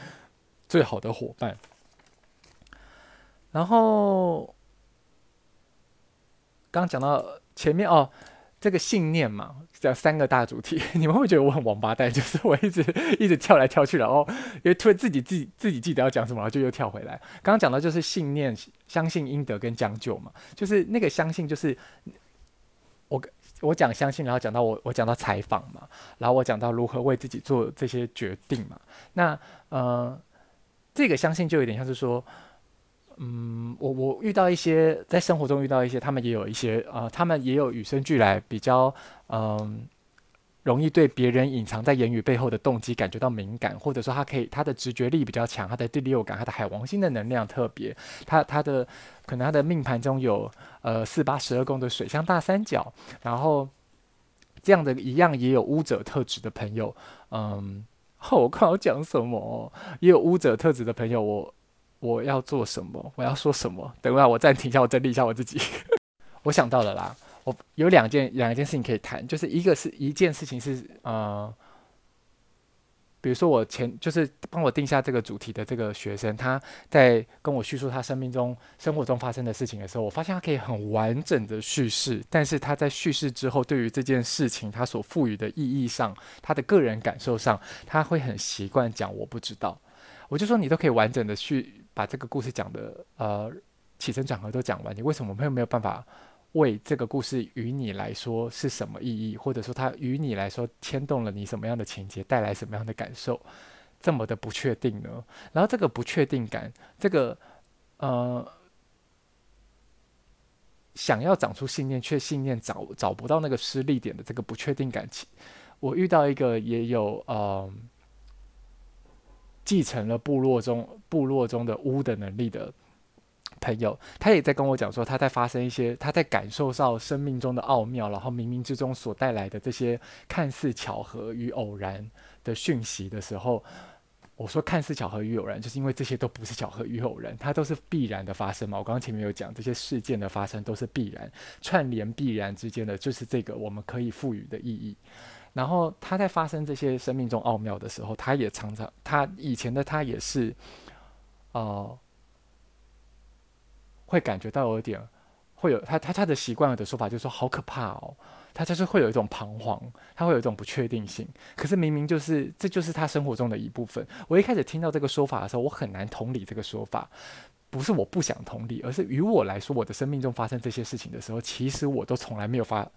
最好的伙伴。然后刚讲到前面哦。这个信念嘛，讲三个大主题，你们会觉得我很王八蛋？就是我一直一直跳来跳去，然后因为突然自己自己自己记得要讲什么，然后就又跳回来。刚刚讲到就是信念，相信应得跟将就嘛，就是那个相信，就是我我讲相信，然后讲到我我讲到采访嘛，然后我讲到如何为自己做这些决定嘛。那呃，这个相信就有点像是说。嗯，我我遇到一些在生活中遇到一些，他们也有一些呃，他们也有与生俱来比较嗯、容易对别人隐藏在言语背后的动机感觉到敏感，或者说他可以他的直觉力比较强，他的第六感，他的海王星的能量特别，他他的可能他的命盘中有呃四八十二宫的水象大三角，然后这样的一样也有巫者特质的朋友，嗯，我看我讲什么，也有巫者特质的朋友，我我要做什么？我要说什么？等一下我暂停一下，我整理一下我自己，我想到了啦。我有两件两件事情可以谈，就是一个是一件事情是呃，比如说我前就是帮我定下这个主题的这个学生，他在跟我叙述他生命中生活中发生的事情的时候，我发现他可以很完整的叙事，但是他在叙事之后，对于这件事情他所赋予的意义上，他的个人感受上，他会很习惯讲我不知道。我就说你都可以完整的去把这个故事讲的呃起承转合都讲完，你为什么会没有办法？为这个故事与你来说是什么意义，或者说它与你来说牵动了你什么样的情节，带来什么样的感受，这么的不确定呢？然后这个不确定感，这个呃，想要长出信念却信念找找不到那个失力点的这个不确定感情，我遇到一个也有呃继承了部落中部落中的巫的能力的。朋友，他也在跟我讲说，他在发生一些，他在感受到生命中的奥妙，然后冥冥之中所带来的这些看似巧合与偶然的讯息的时候，我说看似巧合与偶然，就是因为这些都不是巧合与偶然，它都是必然的发生嘛。我刚刚前面有讲，这些事件的发生都是必然串联，必然之间的就是这个我们可以赋予的意义。然后他在发生这些生命中奥妙的时候，他也常常，他以前的他也是，哦、呃。会感觉到有点，会有他他他的习惯的说法就是说好可怕哦，他就是会有一种彷徨，他会有一种不确定性。可是明明就是这就是他生活中的一部分。我一开始听到这个说法的时候，我很难同理这个说法，不是我不想同理，而是于我来说，我的生命中发生这些事情的时候，其实我都从来没有发，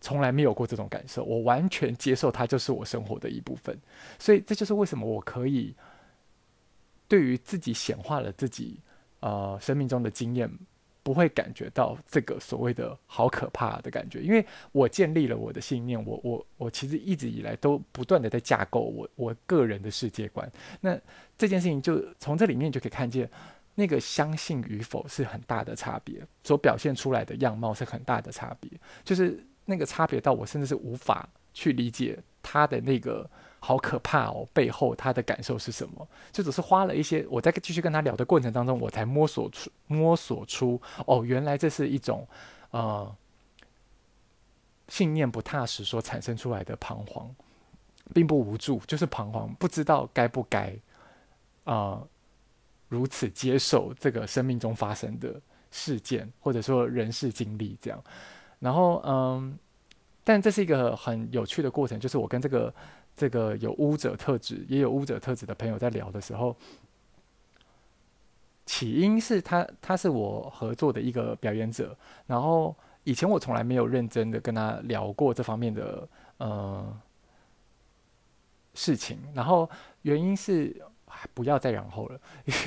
从来没有过这种感受。我完全接受它就是我生活的一部分，所以这就是为什么我可以对于自己显化了自己。呃，生命中的经验不会感觉到这个所谓的好可怕的感觉，因为我建立了我的信念，我我我其实一直以来都不断的在架构我我个人的世界观。那这件事情就从这里面就可以看见，那个相信与否是很大的差别，所表现出来的样貌是很大的差别，就是那个差别到我甚至是无法去理解他的那个。好可怕哦！背后他的感受是什么？就只是花了一些，我在继续跟他聊的过程当中，我才摸索出摸索出哦，原来这是一种呃信念不踏实所产生出来的彷徨，并不无助，就是彷徨，不知道该不该啊、如此接受这个生命中发生的事件，或者说人事经历这样。然后嗯，但这是一个很有趣的过程，就是我跟这个。这个有巫者特质，也有巫者特质的朋友在聊的时候，起因是他，他是我合作的一个表演者，然后以前我从来没有认真的跟他聊过这方面的呃事情，然后原因是不要再然后了，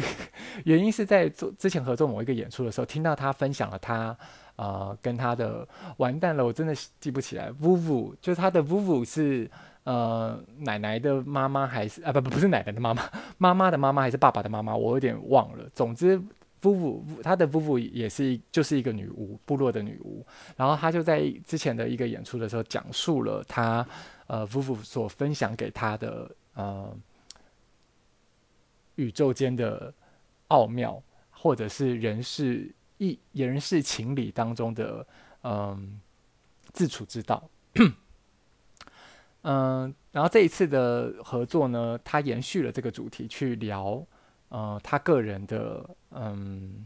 原因是在做之前合作某一个演出的时候，听到他分享了他呃跟他的完蛋了，我真的记不起来，Vuvu 就是他的 Vuvu 是。呃，奶奶的妈妈还是啊不不不是奶奶的妈妈，妈妈的妈妈还是爸爸的妈妈，我有点忘了。总之，夫妇他的夫妇也是就是一个女巫，部落的女巫。然后他就在之前的一个演出的时候，讲述了他呃夫妇所分享给他的呃宇宙间的奥妙，或者是人事一人事情理当中的嗯、自处之道。嗯，然后这一次的合作呢，他延续了这个主题去聊，呃，他个人的嗯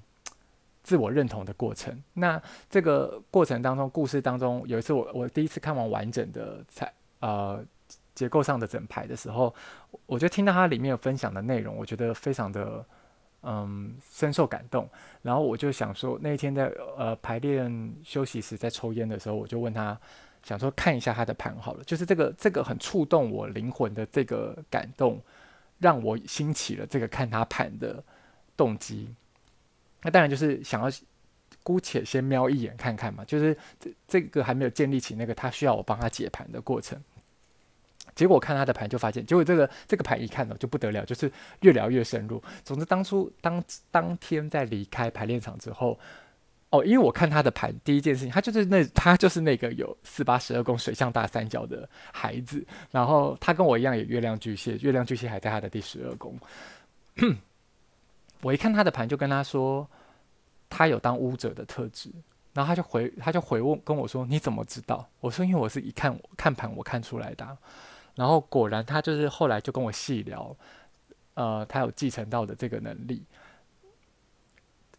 自我认同的过程。那这个过程当中，故事当中有一次我我第一次看完完整的才呃结构上的整排的时候，我就听到他里面有分享的内容，我觉得非常的嗯深受感动。然后我就想说，那一天在呃排练休息时在抽烟的时候，我就问他。想说看一下他的盘好了，就是这个这个很触动我灵魂的这个感动，让我兴起了这个看他盘的动机。那当然就是想要姑且先瞄一眼看看嘛，就是这这个还没有建立起那个他需要我帮他解盘的过程。结果看他的盘就发现，结果这个这个盘一看呢就不得了，就是越聊越深入。总之当初当当天在离开排练场之后，哦，因为我看他的盘，第一件事情，他就是那他就是那个有四八十二宫水象大三角的孩子，然后他跟我一样有月亮巨蟹，月亮巨蟹还在他的第十二宫。我一看他的盘，就跟他说，他有当巫者的特质。然后他就回他就回问跟我说：“你怎么知道？”我说：“因为我是一看看盘，我看出来的。”然后果然，他就是后来就跟我细聊，呃，他有继承到的这个能力。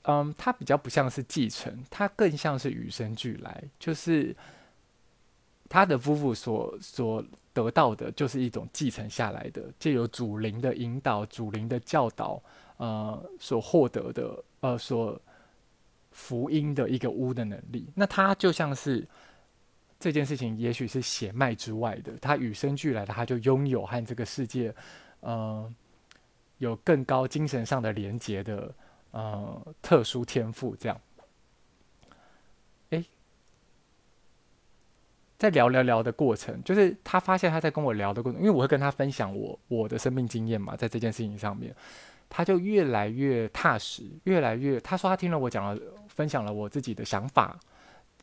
嗯，他比较不像是继承，他更像是与生俱来，就是他的夫妇所所得到的，就是一种继承下来的，借由祖灵的引导、祖灵的教导，呃，所获得的，呃，所福音的一个巫的能力。那他就像是。这件事情也许是血脉之外的，他与生俱来的，他就拥有和这个世界，嗯、呃，有更高精神上的连接的，呃，特殊天赋。这样，诶，在聊聊聊的过程，就是他发现他在跟我聊的过程，因为我会跟他分享我我的生命经验嘛，在这件事情上面，他就越来越踏实，越来越，他说他听了我讲了，分享了我自己的想法。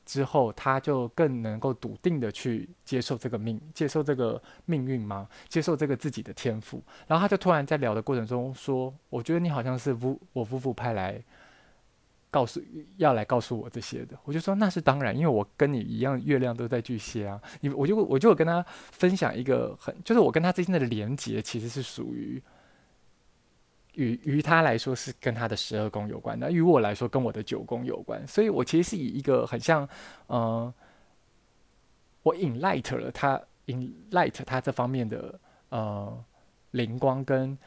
之后，他就更能够笃定的去接受这个命，接受这个命运吗？接受这个自己的天赋。然后他就突然在聊的过程中说：“我觉得你好像是夫我夫妇派来告诉要来告诉我这些的。”我就说：“那是当然，因为我跟你一样，月亮都在巨蟹啊。你我就我就跟他分享一个很，就是我跟他之间的连接其实是属于。”于于他来说是跟他的十二宫有关，那于我来说跟我的九宫有关，所以我其实是以一个很像，嗯、呃，我 enlight 了他 enlight 他这方面的呃灵光，跟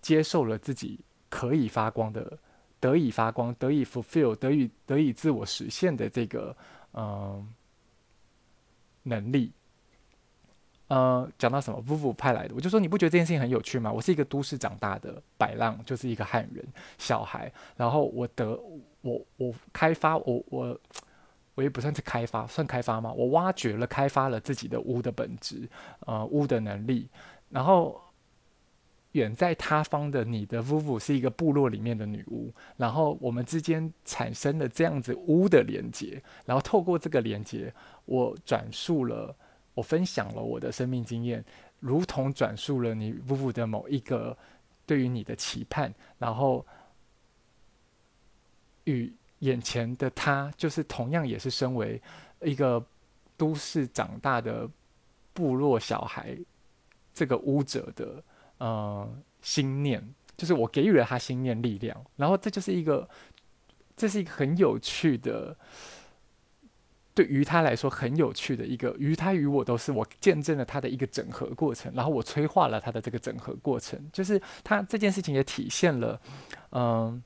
接受了自己可以发光的，得以发光，得以 fulfill，得以得以自我实现的这个嗯、呃、能力。呃，讲到什么？夫妇派来的，我就说你不觉得这件事情很有趣吗？我是一个都市长大的摆浪，就是一个汉人小孩。然后我得我我开发我我我也不算是开发，算开发吗？我挖掘了开发了自己的巫的本质，呃，巫的能力。然后远在他方的你的夫妇是一个部落里面的女巫，然后我们之间产生了这样子巫的连接，然后透过这个连接，我转述了。我分享了我的生命经验，如同转述了你夫妇的某一个对于你的期盼，然后与眼前的他，就是同样也是身为一个都市长大的部落小孩，这个巫者的呃心念，就是我给予了他心念力量，然后这就是一个，这是一个很有趣的。对于他来说很有趣的一个，于他与我都是我见证了他的一个整合过程，然后我催化了他的这个整合过程，就是他这件事情也体现了，嗯，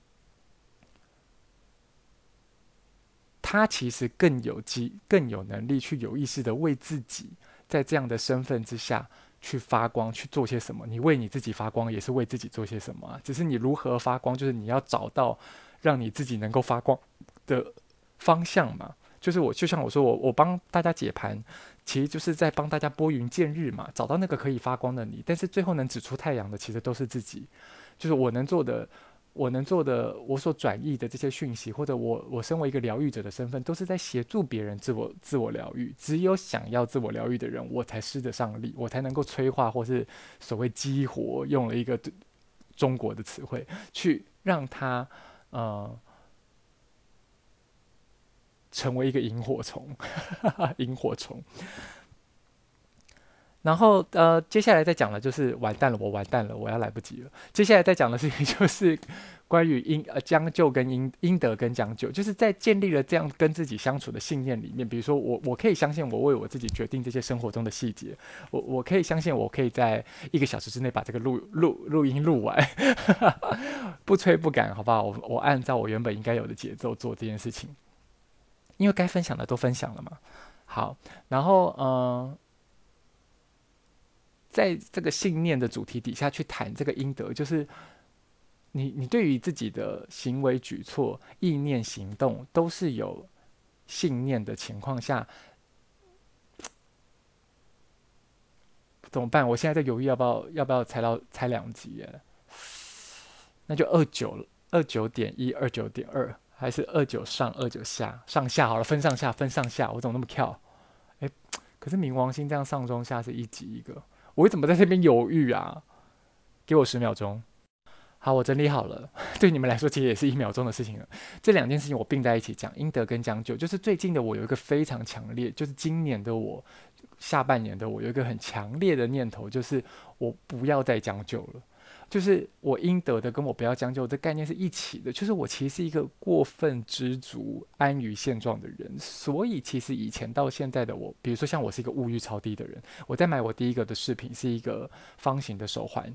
他其实更有机更有能力去有意识的为自己在这样的身份之下去发光去做些什么。你为你自己发光，也是为自己做些什么啊？只是你如何发光，就是你要找到让你自己能够发光的方向嘛。就是我，就像我说，我我帮大家解盘，其实就是在帮大家拨云见日嘛，找到那个可以发光的你。但是最后能指出太阳的，其实都是自己。就是我能做的，我能做的，我所转译的这些讯息，或者我我身为一个疗愈者的身份，都是在协助别人自我自我疗愈。只有想要自我疗愈的人，我才施得上力，我才能够催化，或是所谓激活，用了一个中国的词汇，去让他呃。成为一个萤火虫，萤火虫。然后呃，接下来再讲的就是完蛋了，我完蛋了，我要来不及了。接下来再讲的事情就是关于应呃将就跟应应得跟将就，就是在建立了这样跟自己相处的信念里面，比如说我我可以相信我为我自己决定这些生活中的细节，我我可以相信我可以在一个小时之内把这个录录录音录完，不催不赶，好不好？我我按照我原本应该有的节奏做这件事情。因为该分享的都分享了嘛，好，然后嗯、在这个信念的主题底下去谈这个应得，就是你你对于自己的行为举措、意念、行动都是有信念的情况下，怎么办？我现在在犹豫要不要要不要拆到拆两集耶？那就二九二九点一二九点二，还是二九上二九下上下好了，分上下分上下，我怎么那么跳？哎，可是冥王星这样上中下是一集一个，我怎么在这边犹豫啊？给我十秒钟。好，我整理好了。对你们来说，其实也是一秒钟的事情了。这两件事情我并在一起讲，阴德跟将就。就是最近的我有一个非常强烈，就是今年的我，下半年的我有一个很强烈的念头，就是我不要再将就了。就是我应得的跟我不要将就这概念是一起的。就是我其实是一个过分知足、安于现状的人，所以其实以前到现在的我，比如说像我是一个物欲超低的人，我在买我第一个的饰品是一个方形的手环。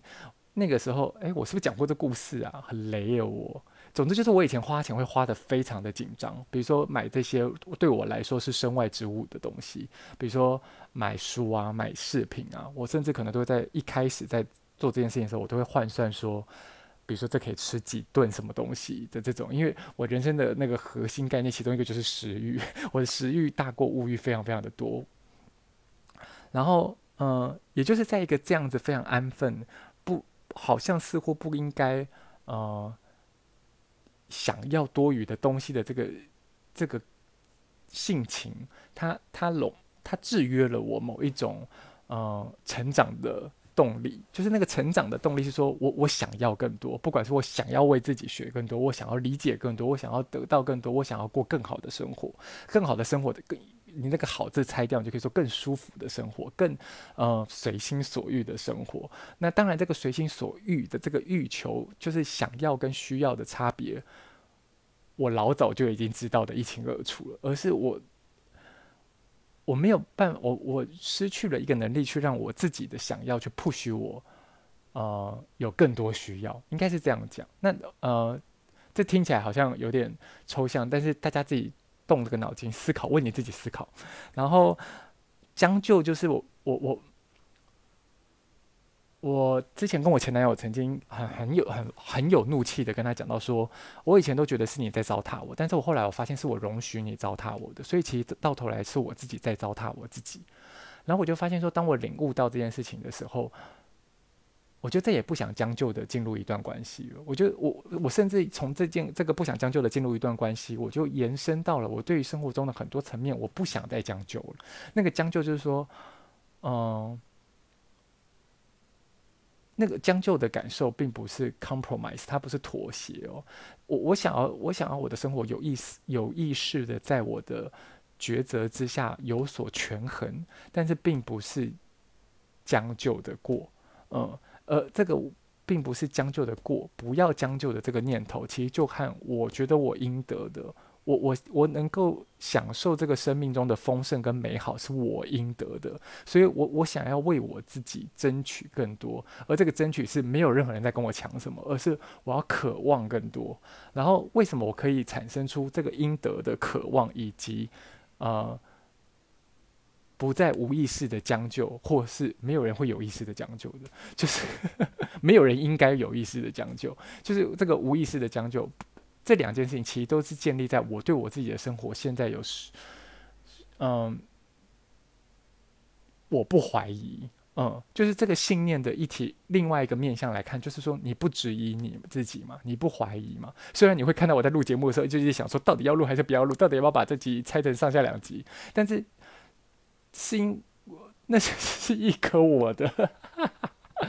那个时候，哎，我是不是讲过这故事啊？很雷哦，我。总之就是我以前花钱会花得非常的紧张，比如说买这些对我来说是身外之物的东西，比如说买书啊、买饰品啊，我甚至可能都会在一开始在做这件事情的时候，我都会换算说，比如说这可以吃几顿什么东西的这种，因为我人生的那个核心概念其中一个就是食欲，我的食欲大过物欲非常非常的多。然后，嗯、也就是在一个这样子非常安分。不好像似乎不应该，呃，想要多余的东西的这个这个性情，它它笼它制约了我某一种呃成长的动力，就是那个成长的动力是说我我想要更多，不管是我想要为自己学更多，我想要理解更多，我想要得到更多，我想要过更好的生活，更好的生活的更。你那个好字拆掉，你就可以说更舒服的生活，更呃随心所欲的生活。那当然，这个随心所欲的这个欲求，就是想要跟需要的差别，我老早就已经知道的一清二楚了。而是我我没有办，我我失去了一个能力去让我自己的想要去 push 我，呃，有更多需要，应该是这样讲。那呃，这听起来好像有点抽象，但是大家自己。动这个脑筋思考，为你自己思考。然后将就就是我我我我之前跟我前男友曾经很很有很很有怒气的跟他讲到说，我以前都觉得是你在糟蹋我，但是我后来我发现是我容许你糟蹋我的，所以其实到头来是我自己在糟蹋我自己。然后我就发现说，当我领悟到这件事情的时候。我就再也不想将就的进入一段关系了。我就我我甚至从这件这个不想将就的进入一段关系，我就延伸到了我对于生活中的很多层面，我不想再将就了。那个将就就是说，嗯、那个将就的感受并不是 compromise，它不是妥协哦。我我想要我想要我的生活有意思有意识的在我的抉择之下有所权衡，但是并不是将就的过，嗯。呃，这个并不是将就的过，不要将就的这个念头，其实就看我觉得我应得的，我我我能够享受这个生命中的丰盛跟美好，是我应得的，所以我我想要为我自己争取更多，而这个争取是没有任何人在跟我抢什么，而是我要渴望更多。然后为什么我可以产生出这个应得的渴望，以及呃。不再无意识的将就，或是没有人会有意识的将就的，就是 没有人应该有意识的将就，就是这个无意识的将就。这两件事情其实都是建立在我对我自己的生活现在有，嗯，我不怀疑，嗯，就是这个信念的一体。另外一个面向来看，就是说你不质疑你自己嘛，你不怀疑嘛。虽然你会看到我在录节目的时候，就是想说到底要录还是不要录，到底要不要把这集拆成上下两集，但是。心，那是一颗我的，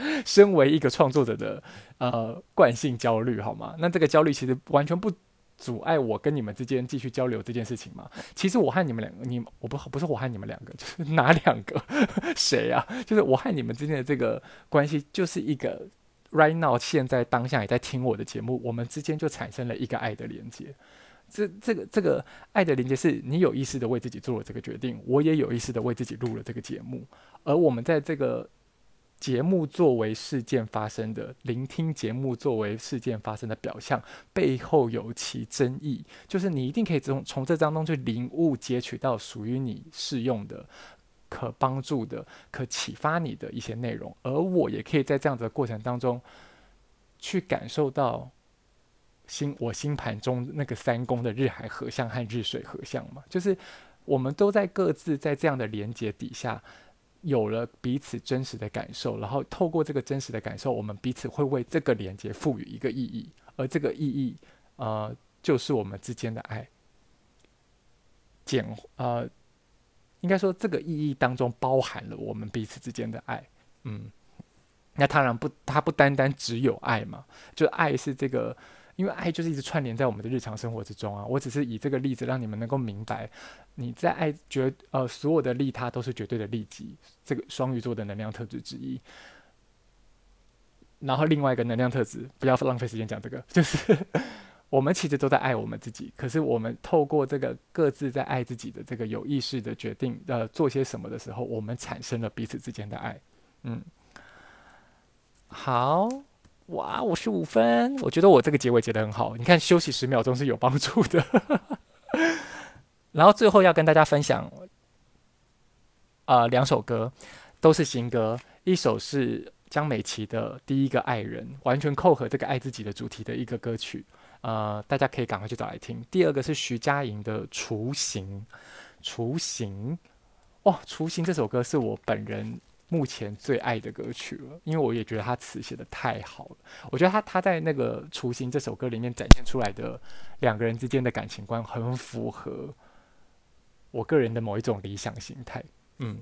身为一个创作者的呃惯性焦虑，好吗？那这个焦虑其实完全不阻碍我跟你们之间继续交流这件事情嘛。其实我和你们两个，你我不不是我和你们两个，就是哪两个？谁啊？就是我和你们之间的这个关系，就是一个 right now 现在当下也在听我的节目，我们之间就产生了一个爱的连接。这这个这个爱的连接是你有意识的为自己做了这个决定，我也有意识的为自己录了这个节目，而我们在这个节目作为事件发生的，聆听节目作为事件发生的表象背后有其真意，就是你一定可以从从这当中去领悟、截取到属于你适用的、可帮助的、可启发你的一些内容，而我也可以在这样子的过程当中去感受到。星我星盘中那个三宫的日海合相和日水合相嘛，就是我们都在各自在这样的连接底下，有了彼此真实的感受，然后透过这个真实的感受，我们彼此会为这个连接赋予一个意义，而这个意义，呃，就是我们之间的爱。简呃，应该说这个意义当中包含了我们彼此之间的爱。嗯，那当然不，它不单单只有爱嘛，就爱是这个，因为爱就是一直串联在我们的日常生活之中啊。我只是以这个例子让你们能够明白。你在爱绝呃，所有的利他都是绝对的利己，这个双鱼座的能量特质之一。然后另外一个能量特质，不要浪费时间讲这个，就是 我们其实都在爱我们自己，可是我们透过这个各自在爱自己的这个有意识的决定，呃，做些什么的时候，我们产生了彼此之间的爱。嗯，好哇，我是五分，我觉得我这个结尾结得很好。你看，休息十秒钟是有帮助的。然后最后要跟大家分享，呃，两首歌都是新歌，一首是江美琪的《第一个爱人》，完全扣合这个爱自己的主题的一个歌曲，呃，大家可以赶快去找来听。第二个是徐佳莹的《雏形》，雏形，哇，雏形这首歌是我本人目前最爱的歌曲了，因为我也觉得他词写的太好了。我觉得他他在那个《雏形》这首歌里面展现出来的两个人之间的感情观很符合。我个人的某一种理想形态，嗯，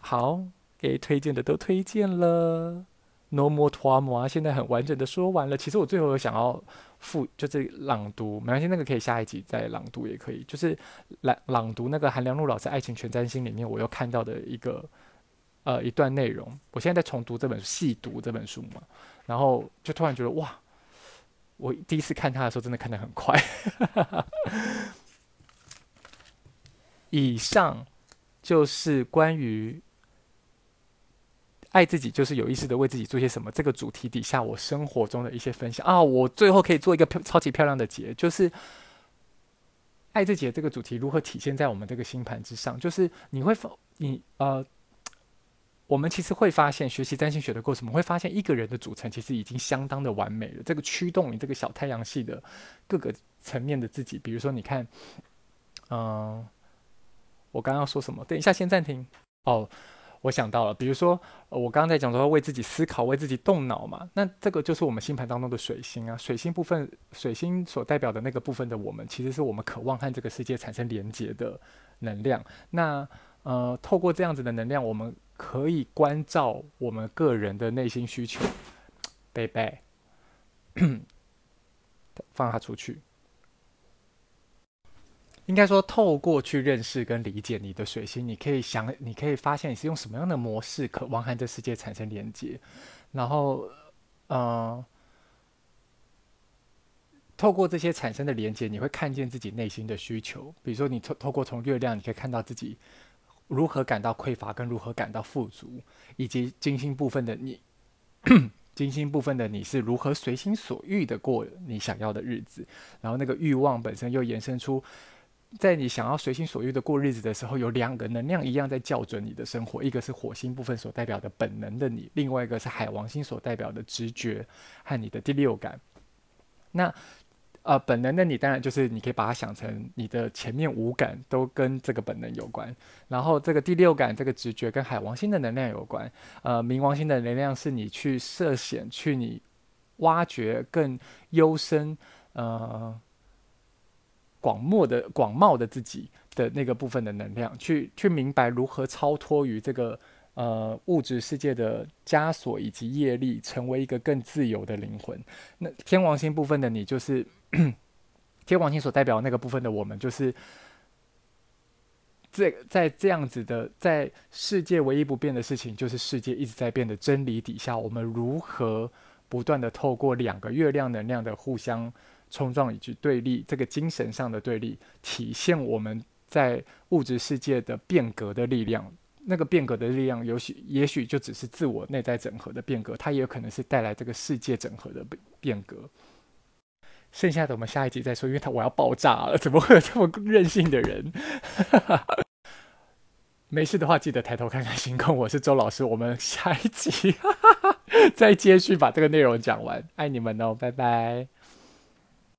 好，给推荐的都推荐了，No more drama，现在很完整的说完了。其实我最后有想要复，就是朗读，没关系，那个可以下一集再朗读也可以。就是朗朗读那个韩良露老师《爱情全占星》里面我又看到的一个呃一段内容。我现在在重读这本细读这本书嘛，然后就突然觉得哇，我第一次看他的时候真的看得很快。以上就是关于爱自己，就是有意识的为自己做些什么这个主题底下我生活中的一些分享啊。我最后可以做一个漂超级漂亮的结，就是爱自己的这个主题如何体现在我们这个星盘之上？就是你会否你呃，我们其实会发现学习占星学的过程，我们会发现一个人的组成其实已经相当的完美了。这个驱动你这个小太阳系的各个层面的自己，比如说你看，嗯、我刚刚说什么？等一下，先暂停。哦，我想到了，比如说，我刚刚在讲说为自己思考、为自己动脑嘛，那这个就是我们星盘当中的水星啊。水星部分，水星所代表的那个部分的我们，其实是我们渴望和这个世界产生连接的能量。那呃，透过这样子的能量，我们可以关照我们个人的内心需求。贝贝，放他出去。应该说，透过去认识跟理解你的水星，你可以想，你可以发现你是用什么样的模式可望和这世界产生连接，然后，呃，透过这些产生的连接，你会看见自己内心的需求。比如说，你透透过从月亮，你可以看到自己如何感到匮乏，跟如何感到富足，以及金星部分的你，金星部分的你是如何随心所欲的过你想要的日子，然后那个欲望本身又延伸出。在你想要随心所欲的过日子的时候，有两个能量一样在校准你的生活，一个是火星部分所代表的本能的你，另外一个是海王星所代表的直觉和你的第六感。那呃，本能的你当然就是你可以把它想成你的前面五感都跟这个本能有关，然后这个第六感这个直觉跟海王星的能量有关。呃，冥王星的能量是你去涉险，去你挖掘更幽深呃。广漠的广袤的自己的那个部分的能量，去去明白如何超脱于这个呃物质世界的枷锁以及业力，成为一个更自由的灵魂。那天王星部分的你，就是天王星所代表那个部分的我们，就是这在这样子的，在世界唯一不变的事情，就是世界一直在变的真理底下，我们如何不断的透过两个月亮能量的互相。冲撞以及对立，这个精神上的对立，体现我们在物质世界的变革的力量。那个变革的力量，也许也许就只是自我内在整合的变革，它也有可能是带来这个世界整合的变革。剩下的我们下一集再说，因为他我要爆炸了，怎么会有这么任性的人？没事的话，记得抬头看看星空。我是周老师，我们下一集 再继续把这个内容讲完。爱你们哦，拜拜。